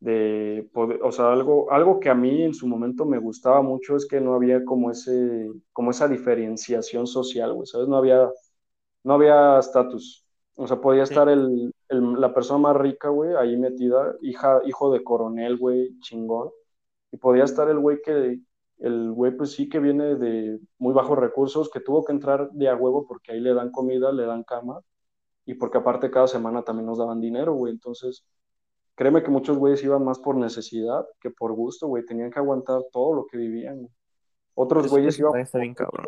de poder, o sea, algo, algo que a mí en su momento me gustaba mucho es que no había como ese, como esa diferenciación social, güey, ¿sabes? No había, no había estatus. O sea, podía estar el, el, la persona más rica, güey, ahí metida, hija, hijo de coronel, güey, chingón. Y podía estar el güey que, el güey pues sí que viene de muy bajos recursos, que tuvo que entrar de a huevo porque ahí le dan comida, le dan cama, y porque aparte cada semana también nos daban dinero, güey. Entonces, créeme que muchos güeyes iban más por necesidad que por gusto, güey. Tenían que aguantar todo lo que vivían. Otros güeyes iban. Está bien, cabrón.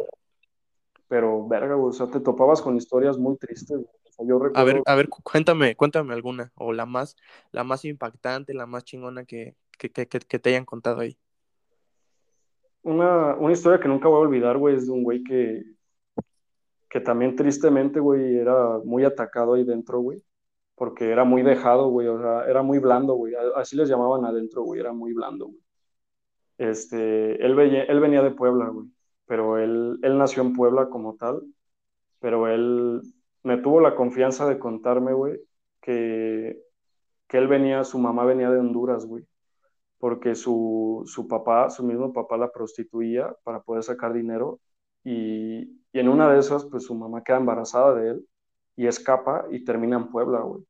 Pero, verga, güey, o sea, te topabas con historias muy tristes. yo A ver, a ver, cuéntame, cuéntame alguna, o la más, la más impactante, la más chingona que, que, que, que te hayan contado ahí. Una, una, historia que nunca voy a olvidar, güey, es de un güey que, que también tristemente, güey, era muy atacado ahí dentro, güey porque era muy dejado, güey, o sea, era muy blando, güey, así les llamaban adentro, güey, era muy blando, güey. Este, él, venía, él venía de Puebla, güey, pero él, él nació en Puebla como tal, pero él me tuvo la confianza de contarme, güey, que, que él venía, su mamá venía de Honduras, güey, porque su, su papá, su mismo papá la prostituía para poder sacar dinero y, y en una de esas, pues su mamá queda embarazada de él y escapa y termina en Puebla, güey.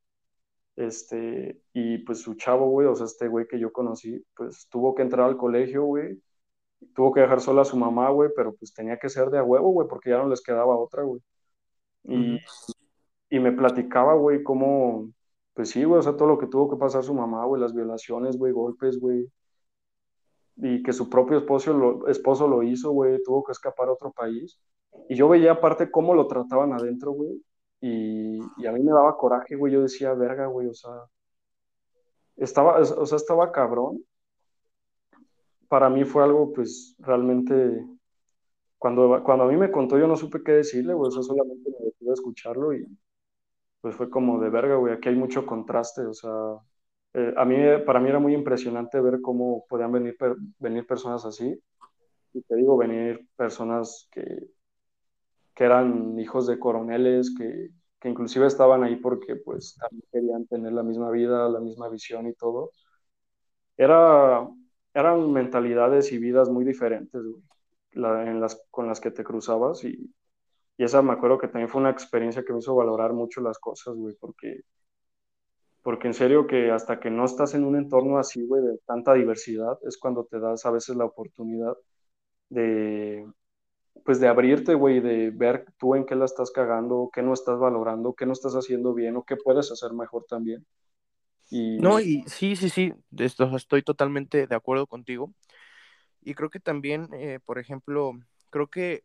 Este, y pues su chavo, güey, o sea, este güey que yo conocí, pues tuvo que entrar al colegio, güey, tuvo que dejar sola a su mamá, güey, pero pues tenía que ser de a huevo, güey, porque ya no les quedaba otra, güey. Y, y me platicaba, güey, cómo, pues sí, güey, o sea, todo lo que tuvo que pasar su mamá, güey, las violaciones, güey, golpes, güey, y que su propio esposo lo, esposo lo hizo, güey, tuvo que escapar a otro país. Y yo veía aparte cómo lo trataban adentro, güey, y, a mí me daba coraje, güey. Yo decía, verga, güey, o sea, estaba, o sea, estaba cabrón. Para mí fue algo, pues, realmente, cuando, cuando a mí me contó, yo no supe qué decirle, güey, o sea, solamente me detuve a escucharlo y, pues, fue como de verga, güey, aquí hay mucho contraste, o sea, eh, a mí, para mí era muy impresionante ver cómo podían venir, venir personas así, y te digo, venir personas que, que eran hijos de coroneles, que, que inclusive estaban ahí porque pues también querían tener la misma vida, la misma visión y todo. Era, eran mentalidades y vidas muy diferentes en las, con las que te cruzabas y, y, esa me acuerdo que también fue una experiencia que me hizo valorar mucho las cosas, güey, porque, porque en serio que hasta que no estás en un entorno así, güey, de tanta diversidad, es cuando te das a veces la oportunidad de, pues de abrirte, güey, de ver tú en qué la estás cagando, qué no estás valorando, qué no estás haciendo bien o qué puedes hacer mejor también. Y... No, y sí, sí, sí, estoy totalmente de acuerdo contigo. Y creo que también, eh, por ejemplo, creo que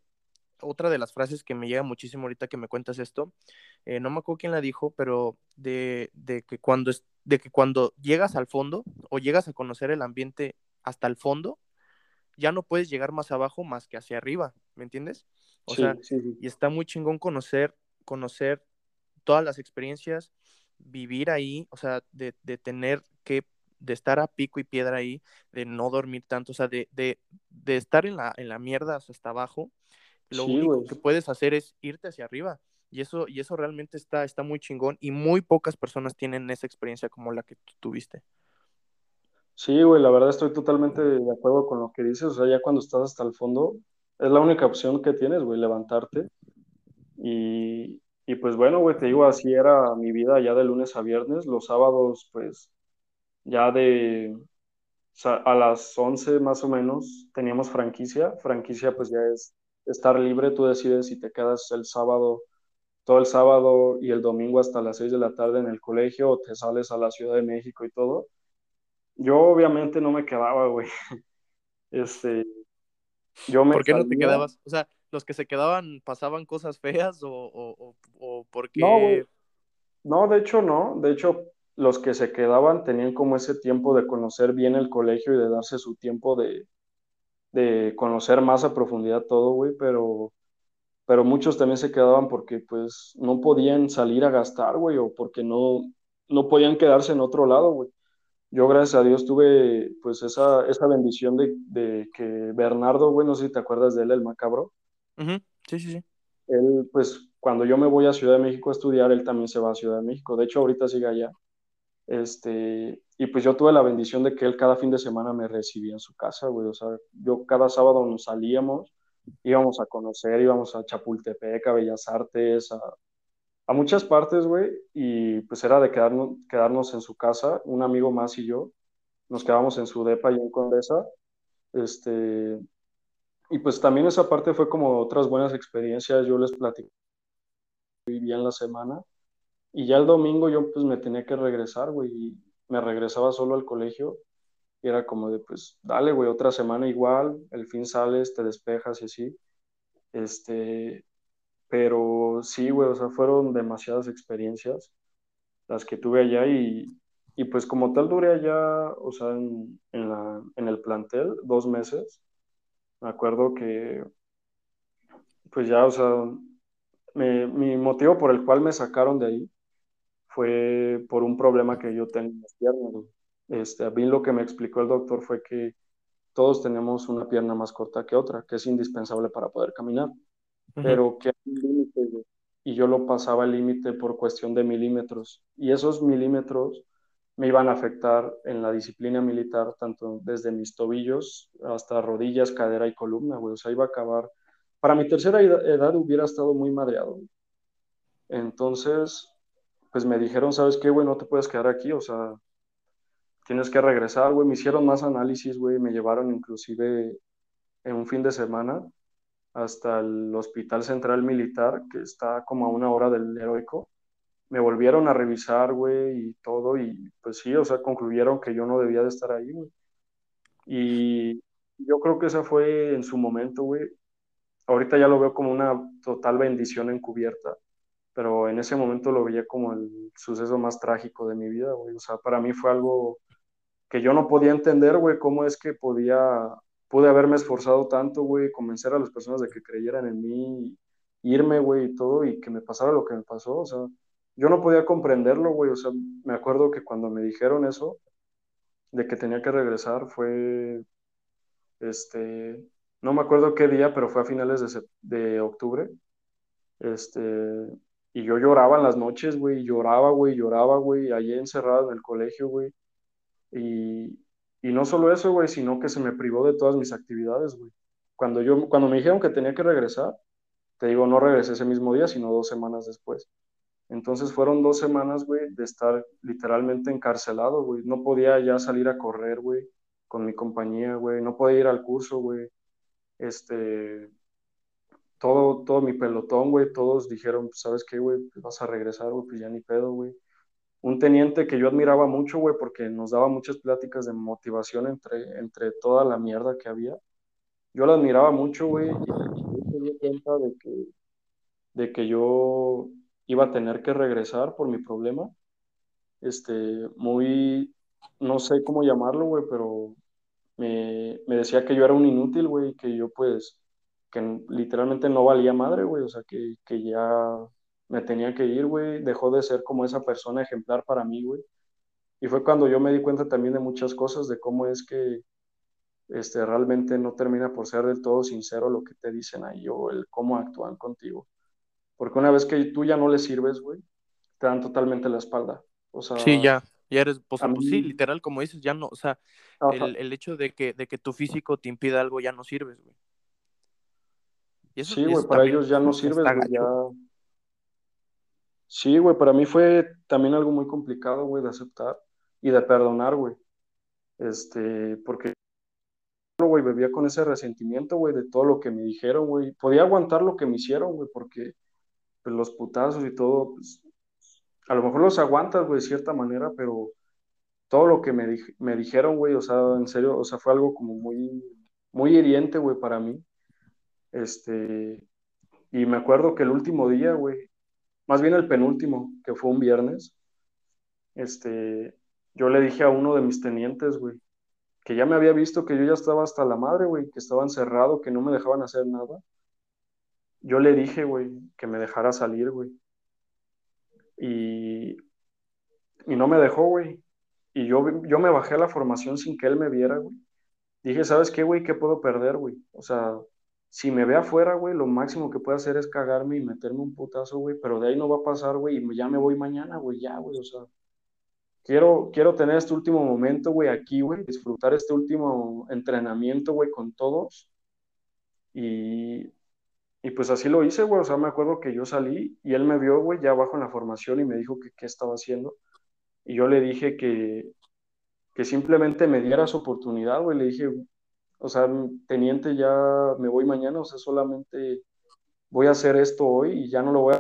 otra de las frases que me llega muchísimo ahorita que me cuentas esto, eh, no me acuerdo quién la dijo, pero de, de, que cuando, de que cuando llegas al fondo o llegas a conocer el ambiente hasta el fondo, ya no puedes llegar más abajo más que hacia arriba, ¿me entiendes? O sea, y está muy chingón conocer, conocer todas las experiencias, vivir ahí, o sea, de, de tener que, de estar a pico y piedra ahí, de no dormir tanto, o sea, de, de, de estar en la, en la mierda hasta abajo, lo único que puedes hacer es irte hacia arriba. Y eso, y eso realmente está, está muy chingón y muy pocas personas tienen esa experiencia como la que tú tuviste. Sí, güey, la verdad estoy totalmente de acuerdo con lo que dices. O sea, ya cuando estás hasta el fondo, es la única opción que tienes, güey, levantarte. Y, y pues bueno, güey, te digo, así era mi vida ya de lunes a viernes. Los sábados, pues, ya de a las 11 más o menos teníamos franquicia. Franquicia, pues ya es estar libre, tú decides si te quedas el sábado, todo el sábado y el domingo hasta las 6 de la tarde en el colegio o te sales a la Ciudad de México y todo. Yo obviamente no me quedaba, güey. Este, yo me ¿Por qué no te quedabas? O sea, los que se quedaban pasaban cosas feas o, o, o, por qué... No, no, de hecho no. De hecho, los que se quedaban tenían como ese tiempo de conocer bien el colegio y de darse su tiempo de, de conocer más a profundidad todo, güey, pero, pero muchos también se quedaban porque pues no podían salir a gastar, güey, o porque no, no podían quedarse en otro lado, güey. Yo, gracias a Dios, tuve pues esa, esa bendición de, de que Bernardo, güey, no sé si te acuerdas de él, el macabro. Sí, sí, sí. Él, pues, cuando yo me voy a Ciudad de México a estudiar, él también se va a Ciudad de México. De hecho, ahorita sigue allá. Este, y pues yo tuve la bendición de que él cada fin de semana me recibía en su casa, güey. O sea, yo cada sábado nos salíamos, íbamos a conocer, íbamos a Chapultepec, a Bellas Artes, a, a muchas partes, güey. Y pues era de quedarnos, quedarnos en su casa, un amigo más y yo. Nos quedamos en su depa y en Condesa. Este, y pues también esa parte fue como otras buenas experiencias. Yo les platico vivía en la semana y ya el domingo yo pues me tenía que regresar, güey, me regresaba solo al colegio. Y era como de, pues, dale, güey, otra semana igual, el fin sales, te despejas y así. Este, pero sí, güey, o sea, fueron demasiadas experiencias las que tuve allá y, y pues como tal duré allá, o sea, en, en, la, en el plantel dos meses. Me acuerdo que, pues ya, o sea, mi motivo por el cual me sacaron de ahí fue por un problema que yo tenía en las piernas. Este, a mí lo que me explicó el doctor fue que todos tenemos una pierna más corta que otra, que es indispensable para poder caminar, pero que hay un límite, y yo lo pasaba el límite por cuestión de milímetros, y esos milímetros me iban a afectar en la disciplina militar, tanto desde mis tobillos hasta rodillas, cadera y columna, güey, o sea, iba a acabar. Para mi tercera edad hubiera estado muy madreado. Entonces, pues me dijeron, ¿sabes qué, güey? No te puedes quedar aquí, o sea, tienes que regresar, güey. Me hicieron más análisis, güey, me llevaron inclusive en un fin de semana hasta el Hospital Central Militar, que está como a una hora del heroico. Me volvieron a revisar, güey, y todo, y pues sí, o sea, concluyeron que yo no debía de estar ahí, güey. Y yo creo que esa fue en su momento, güey. Ahorita ya lo veo como una total bendición encubierta pero en ese momento lo veía como el suceso más trágico de mi vida, güey. O sea, para mí fue algo que yo no podía entender, güey, cómo es que podía, pude haberme esforzado tanto, güey, convencer a las personas de que creyeran en mí, irme, güey, y todo, y que me pasara lo que me pasó, o sea, yo no podía comprenderlo, güey, o sea, me acuerdo que cuando me dijeron eso, de que tenía que regresar, fue, este, no me acuerdo qué día, pero fue a finales de, de octubre, este, y yo lloraba en las noches, güey, lloraba, güey, lloraba, güey, allí encerrado en el colegio, güey. Y, y no solo eso, güey, sino que se me privó de todas mis actividades, güey. Cuando, yo, cuando me dijeron que tenía que regresar, te digo, no regresé ese mismo día, sino dos semanas después. Entonces fueron dos semanas, güey, de estar literalmente encarcelado, güey. No podía ya salir a correr, güey, con mi compañía, güey. No podía ir al curso, güey. Este, todo, todo mi pelotón, güey, todos dijeron, pues, ¿sabes qué, güey? Pues, vas a regresar, güey, pues ya ni pedo, güey. Un teniente que yo admiraba mucho, güey, porque nos daba muchas pláticas de motivación entre, entre toda la mierda que había. Yo lo admiraba mucho, güey, y me di cuenta de que, de que yo iba a tener que regresar por mi problema. Este, muy, no sé cómo llamarlo, güey, pero me, me decía que yo era un inútil, güey, que yo pues que literalmente no valía madre, güey, o sea, que, que ya me tenía que ir, güey, dejó de ser como esa persona ejemplar para mí, güey. Y fue cuando yo me di cuenta también de muchas cosas, de cómo es que este, realmente no termina por ser del todo sincero lo que te dicen ahí o el cómo actúan contigo. Porque una vez que tú ya no le sirves, güey, te dan totalmente la espalda. O sea, sí, ya, ya eres, pues, pues sí, literal, como dices, ya no, o sea, el, el, hecho de que, de que tu físico te impida algo ya no sirves, güey. Sí, güey, para ellos ya no sirves, güey, ya... Sí, güey, para mí fue también algo muy complicado, güey, de aceptar y de perdonar, güey. Este, porque, güey, bebía con ese resentimiento, güey, de todo lo que me dijeron, güey. Podía aguantar lo que me hicieron, güey, porque pues, los putazos y todo, pues, a lo mejor los aguantas, güey, de cierta manera, pero todo lo que me, me dijeron, güey, o sea, en serio, o sea, fue algo como muy, muy hiriente, güey, para mí. Este, y me acuerdo que el último día, güey, más bien el penúltimo, que fue un viernes, este, yo le dije a uno de mis tenientes, güey, que ya me había visto que yo ya estaba hasta la madre, güey, que estaba encerrado, que no me dejaban hacer nada. Yo le dije, güey, que me dejara salir, güey. Y, y no me dejó, güey. Y yo, yo me bajé a la formación sin que él me viera, güey. Dije, ¿sabes qué, güey? ¿Qué puedo perder, güey? O sea, si me ve afuera, güey, lo máximo que puedo hacer es cagarme y meterme un putazo, güey, pero de ahí no va a pasar, güey, y ya me voy mañana, güey, ya, güey, o sea, quiero, quiero tener este último momento, güey, aquí, güey, disfrutar este último entrenamiento, güey, con todos. Y, y pues así lo hice, güey, o sea, me acuerdo que yo salí y él me vio, güey, ya abajo en la formación y me dijo que qué estaba haciendo. Y yo le dije que, que simplemente me diera su oportunidad, güey, le dije, o sea, teniente, ya me voy mañana, o sea, solamente voy a hacer esto hoy y ya no lo voy a...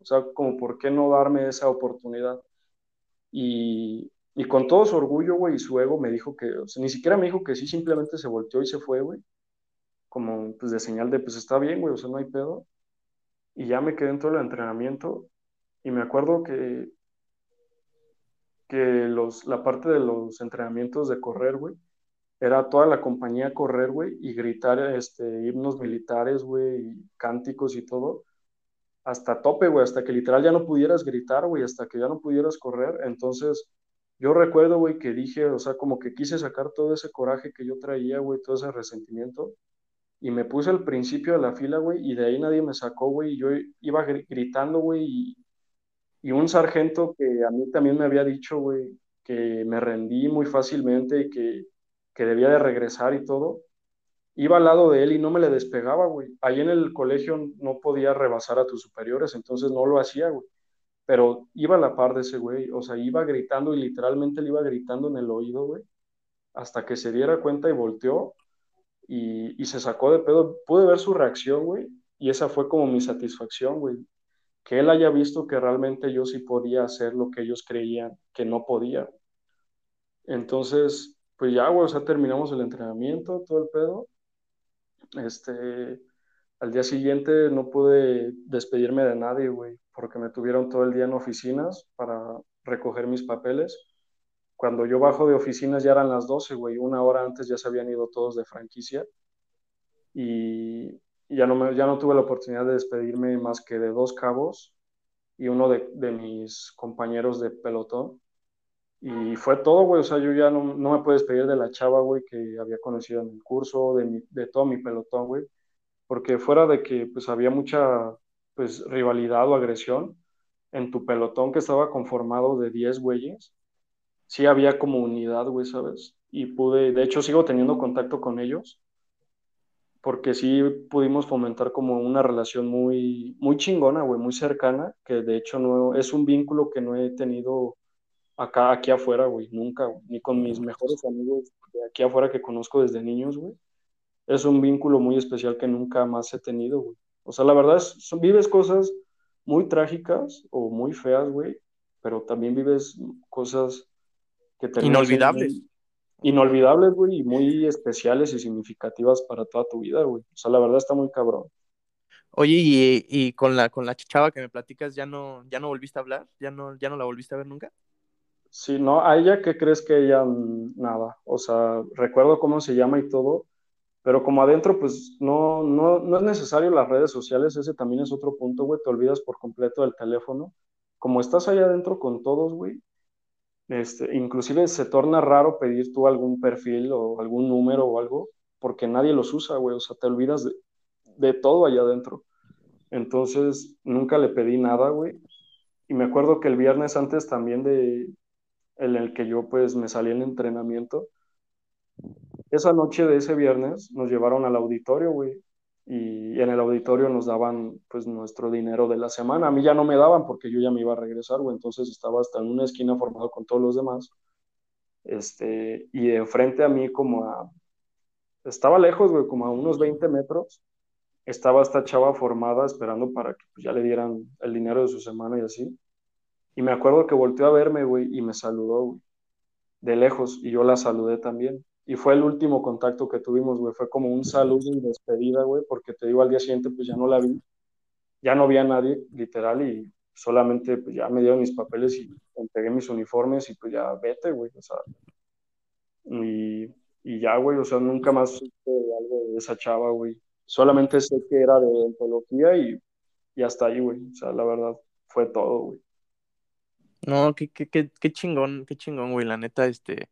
O sea, como, ¿por qué no darme esa oportunidad? Y, y con todo su orgullo, güey, y su ego me dijo que, o sea, ni siquiera me dijo que sí, simplemente se volteó y se fue, güey. Como, pues, de señal de, pues, está bien, güey, o sea, no hay pedo. Y ya me quedé dentro del entrenamiento y me acuerdo que, que los, la parte de los entrenamientos de correr, güey, era toda la compañía correr, güey, y gritar este, himnos militares, güey, y cánticos y todo hasta tope, güey, hasta que literal ya no pudieras gritar, güey, hasta que ya no pudieras correr. Entonces, yo recuerdo, güey, que dije, o sea, como que quise sacar todo ese coraje que yo traía, güey, todo ese resentimiento, y me puse al principio de la fila, güey, y de ahí nadie me sacó, güey, y yo iba gritando, güey, y, y un sargento que a mí también me había dicho, güey, que me rendí muy fácilmente y que, que debía de regresar y todo, iba al lado de él y no me le despegaba, güey. Ahí en el colegio no podía rebasar a tus superiores, entonces no lo hacía, güey. Pero iba a la par de ese güey, o sea, iba gritando y literalmente le iba gritando en el oído, güey, hasta que se diera cuenta y volteó y, y se sacó de pedo. Pude ver su reacción, güey, y esa fue como mi satisfacción, güey. Que él haya visto que realmente yo sí podía hacer lo que ellos creían que no podía. Entonces, pues ya, güey, o sea, terminamos el entrenamiento, todo el pedo, este, al día siguiente no pude despedirme de nadie, güey, porque me tuvieron todo el día en oficinas para recoger mis papeles. Cuando yo bajo de oficinas ya eran las 12, güey, una hora antes ya se habían ido todos de franquicia y ya no, ya no tuve la oportunidad de despedirme más que de dos cabos y uno de, de mis compañeros de pelotón. Y fue todo, güey. O sea, yo ya no, me puedo despedir de la chava, güey, que había conocido en el curso, de, mi, de todo mi pelotón, güey. Porque fuera de que, pues, había mucha, pues, rivalidad o agresión en tu pelotón que estaba conformado de 10 güeyes, sí había como unidad, güey, ¿sabes? Y pude, de hecho, sigo teniendo contacto con ellos, porque sí pudimos fomentar como una relación muy, muy chingona, güey, muy cercana, que de hecho no, es un vínculo que no he tenido acá, aquí afuera, güey, nunca, ni con mis mejores amigos de aquí afuera que conozco desde niños, güey. Es un vínculo muy especial que nunca más he tenido, güey. O sea, la verdad es, son, vives cosas muy trágicas o muy feas, güey, pero también vives cosas que te Inolvidables. Inolvidables, güey, y muy especiales y significativas para toda tu vida, güey. O sea, la verdad está muy cabrón. Oye, y, y, con la con la chava que me platicas, ¿ya no, ya no volviste a hablar? ¿Ya no, ya no la volviste a ver nunca? Sí, no, a ella, ¿qué crees que ella nada? O sea, recuerdo cómo se llama y todo, pero como adentro, pues no, no, no es necesario las redes sociales, ese también es otro punto, güey, te olvidas por completo del teléfono. Como estás allá adentro con todos, güey, este, inclusive se torna raro pedir tú algún perfil o algún número o algo, porque nadie los usa, güey, o sea, te olvidas de, de todo allá adentro. Entonces, nunca le pedí nada, güey. Y me acuerdo que el viernes antes también de, en el que yo pues me salí en entrenamiento. Esa noche de ese viernes nos llevaron al auditorio, güey. y en el auditorio nos daban pues nuestro dinero de la semana. A mí ya no me daban porque yo ya me iba a regresar, güey, entonces estaba hasta en una esquina formado con todos los demás. Este, y enfrente a mí como a, estaba lejos, güey, como a unos 20 metros, estaba esta chava formada esperando para que pues, ya le dieran el dinero de su semana y así. Y me acuerdo que volteó a verme, güey, y me saludó, güey, de lejos, y yo la saludé también. Y fue el último contacto que tuvimos, güey, fue como un saludo y despedida, güey, porque te digo, al día siguiente pues ya no la vi, ya no vi a nadie, literal, y solamente pues ya me dieron mis papeles y entregué mis uniformes y pues ya vete, güey, o sea, y, y ya, güey, o sea, nunca más supe algo de esa chava, güey. Solamente sé que era de ontología y, y hasta ahí, güey, o sea, la verdad, fue todo, güey. No, qué, qué, qué, qué chingón, qué chingón, güey, la neta, este,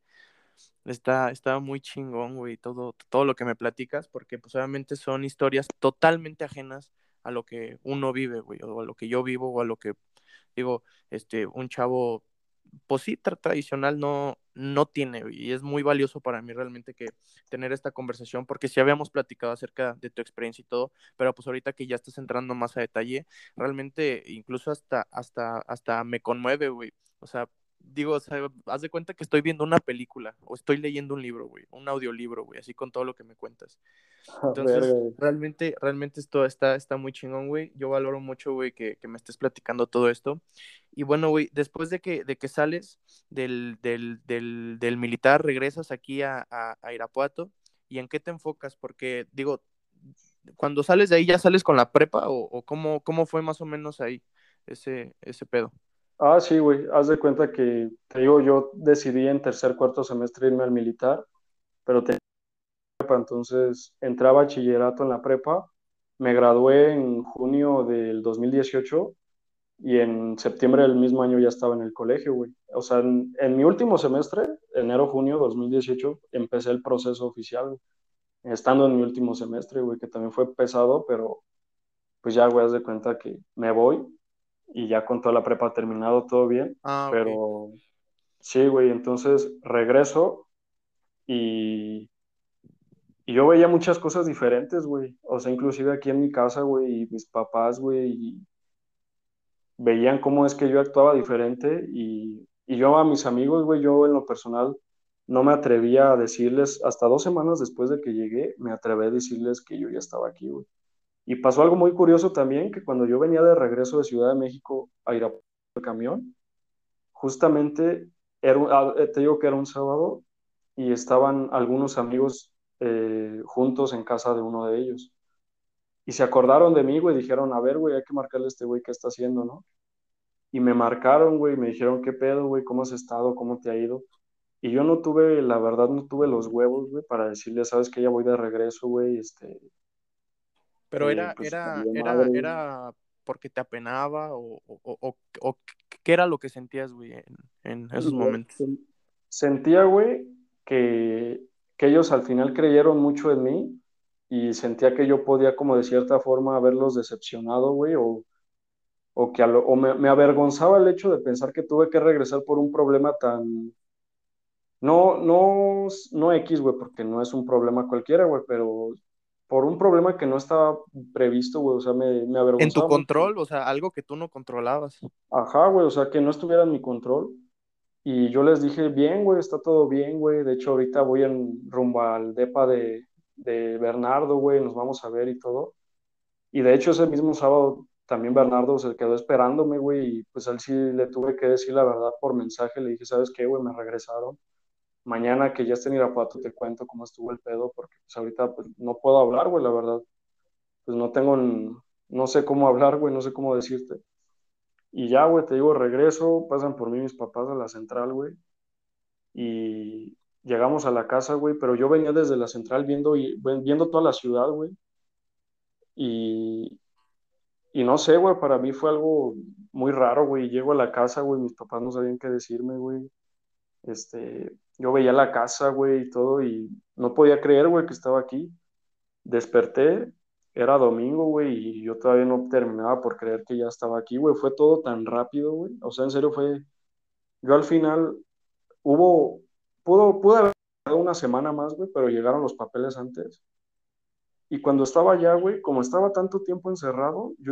está, está muy chingón, güey, todo, todo lo que me platicas, porque pues obviamente son historias totalmente ajenas a lo que uno vive, güey, o a lo que yo vivo, o a lo que, digo, este, un chavo, pues sí, tradicional no, no tiene, y es muy valioso para mí realmente que tener esta conversación, porque sí habíamos platicado acerca de tu experiencia y todo, pero pues ahorita que ya estás entrando más a detalle, realmente incluso hasta, hasta, hasta me conmueve, güey, o sea, digo, o sea, haz de cuenta que estoy viendo una película o estoy leyendo un libro, güey, un audiolibro, güey, así con todo lo que me cuentas. Entonces, realmente, realmente esto está, está muy chingón, güey. Yo valoro mucho, güey, que, que, me estés platicando todo esto. Y bueno, güey, después de que, de que sales del, del, del, del militar, regresas aquí a, a, a, Irapuato, ¿y en qué te enfocas? Porque, digo, cuando sales de ahí, ¿ya sales con la prepa o, o cómo, cómo fue más o menos ahí ese, ese pedo? Ah, sí, güey. Haz de cuenta que, te digo, yo decidí en tercer, cuarto semestre irme al militar, pero tenía prepa, entonces entré a bachillerato en la prepa, me gradué en junio del 2018 y en septiembre del mismo año ya estaba en el colegio, güey. O sea, en, en mi último semestre, enero-junio 2018, empecé el proceso oficial, estando en mi último semestre, güey, que también fue pesado, pero pues ya, güey, haz de cuenta que me voy y ya con toda la prepa terminado todo bien. Ah, pero sí, güey, entonces regreso y, y yo veía muchas cosas diferentes, güey. O sea, inclusive aquí en mi casa, güey, y mis papás, güey, veían cómo es que yo actuaba diferente y, y yo a mis amigos, güey, yo en lo personal no me atrevía a decirles, hasta dos semanas después de que llegué, me atreví a decirles que yo ya estaba aquí, güey. Y pasó algo muy curioso también, que cuando yo venía de regreso de Ciudad de México a ir a el camión, justamente, era, ah, eh, te digo que era un sábado, y estaban algunos amigos eh, juntos en casa de uno de ellos. Y se acordaron de mí, güey, dijeron, a ver, güey, hay que marcarle a este güey qué está haciendo, ¿no? Y me marcaron, güey, me dijeron, ¿qué pedo, güey? ¿Cómo has estado? ¿Cómo te ha ido? Y yo no tuve, la verdad, no tuve los huevos, güey, para decirle, sabes que ya voy de regreso, güey, este, pero era, pues, era, era, era porque te apenaba o, o, o, qué era lo que sentías, güey, en, en esos momentos. Sentía, güey, que, que ellos al final creyeron mucho en mí y sentía que yo podía como de cierta forma haberlos decepcionado, güey, o, o que o me, me, avergonzaba el hecho de pensar que tuve que regresar por un problema tan... No, no, no X, güey, porque no es un problema cualquiera, güey, pero por un problema que no estaba previsto, güey, o sea, me, me avergonzaba. En tu control, o sea, algo que tú no controlabas. Ajá, güey, o sea, que no estuviera en mi control. Y yo les dije, bien, güey, está todo bien, güey. De hecho, ahorita voy en rumbo al depa de, de Bernardo, güey, nos vamos a ver y todo. Y de hecho, ese mismo sábado también Bernardo se quedó esperándome, güey, y pues él sí le tuve que decir la verdad por mensaje. Le dije, ¿sabes qué, güey? Me regresaron mañana que ya esté en Irapuato te cuento cómo estuvo el pedo, porque pues ahorita pues, no puedo hablar, güey, la verdad. Pues no tengo, no sé cómo hablar, güey, no sé cómo decirte. Y ya, güey, te digo, regreso, pasan por mí mis papás a la central, güey. Y llegamos a la casa, güey, pero yo venía desde la central viendo, viendo toda la ciudad, güey. Y, y no sé, güey, para mí fue algo muy raro, güey. Llego a la casa, güey, mis papás no sabían qué decirme, güey. Este, yo veía la casa, güey, y todo, y no podía creer, güey, que estaba aquí. Desperté, era domingo, güey, y yo todavía no terminaba por creer que ya estaba aquí, güey. Fue todo tan rápido, güey. O sea, en serio fue. Yo al final hubo. Pudo, pudo haber una semana más, güey, pero llegaron los papeles antes. Y cuando estaba allá, güey, como estaba tanto tiempo encerrado, yo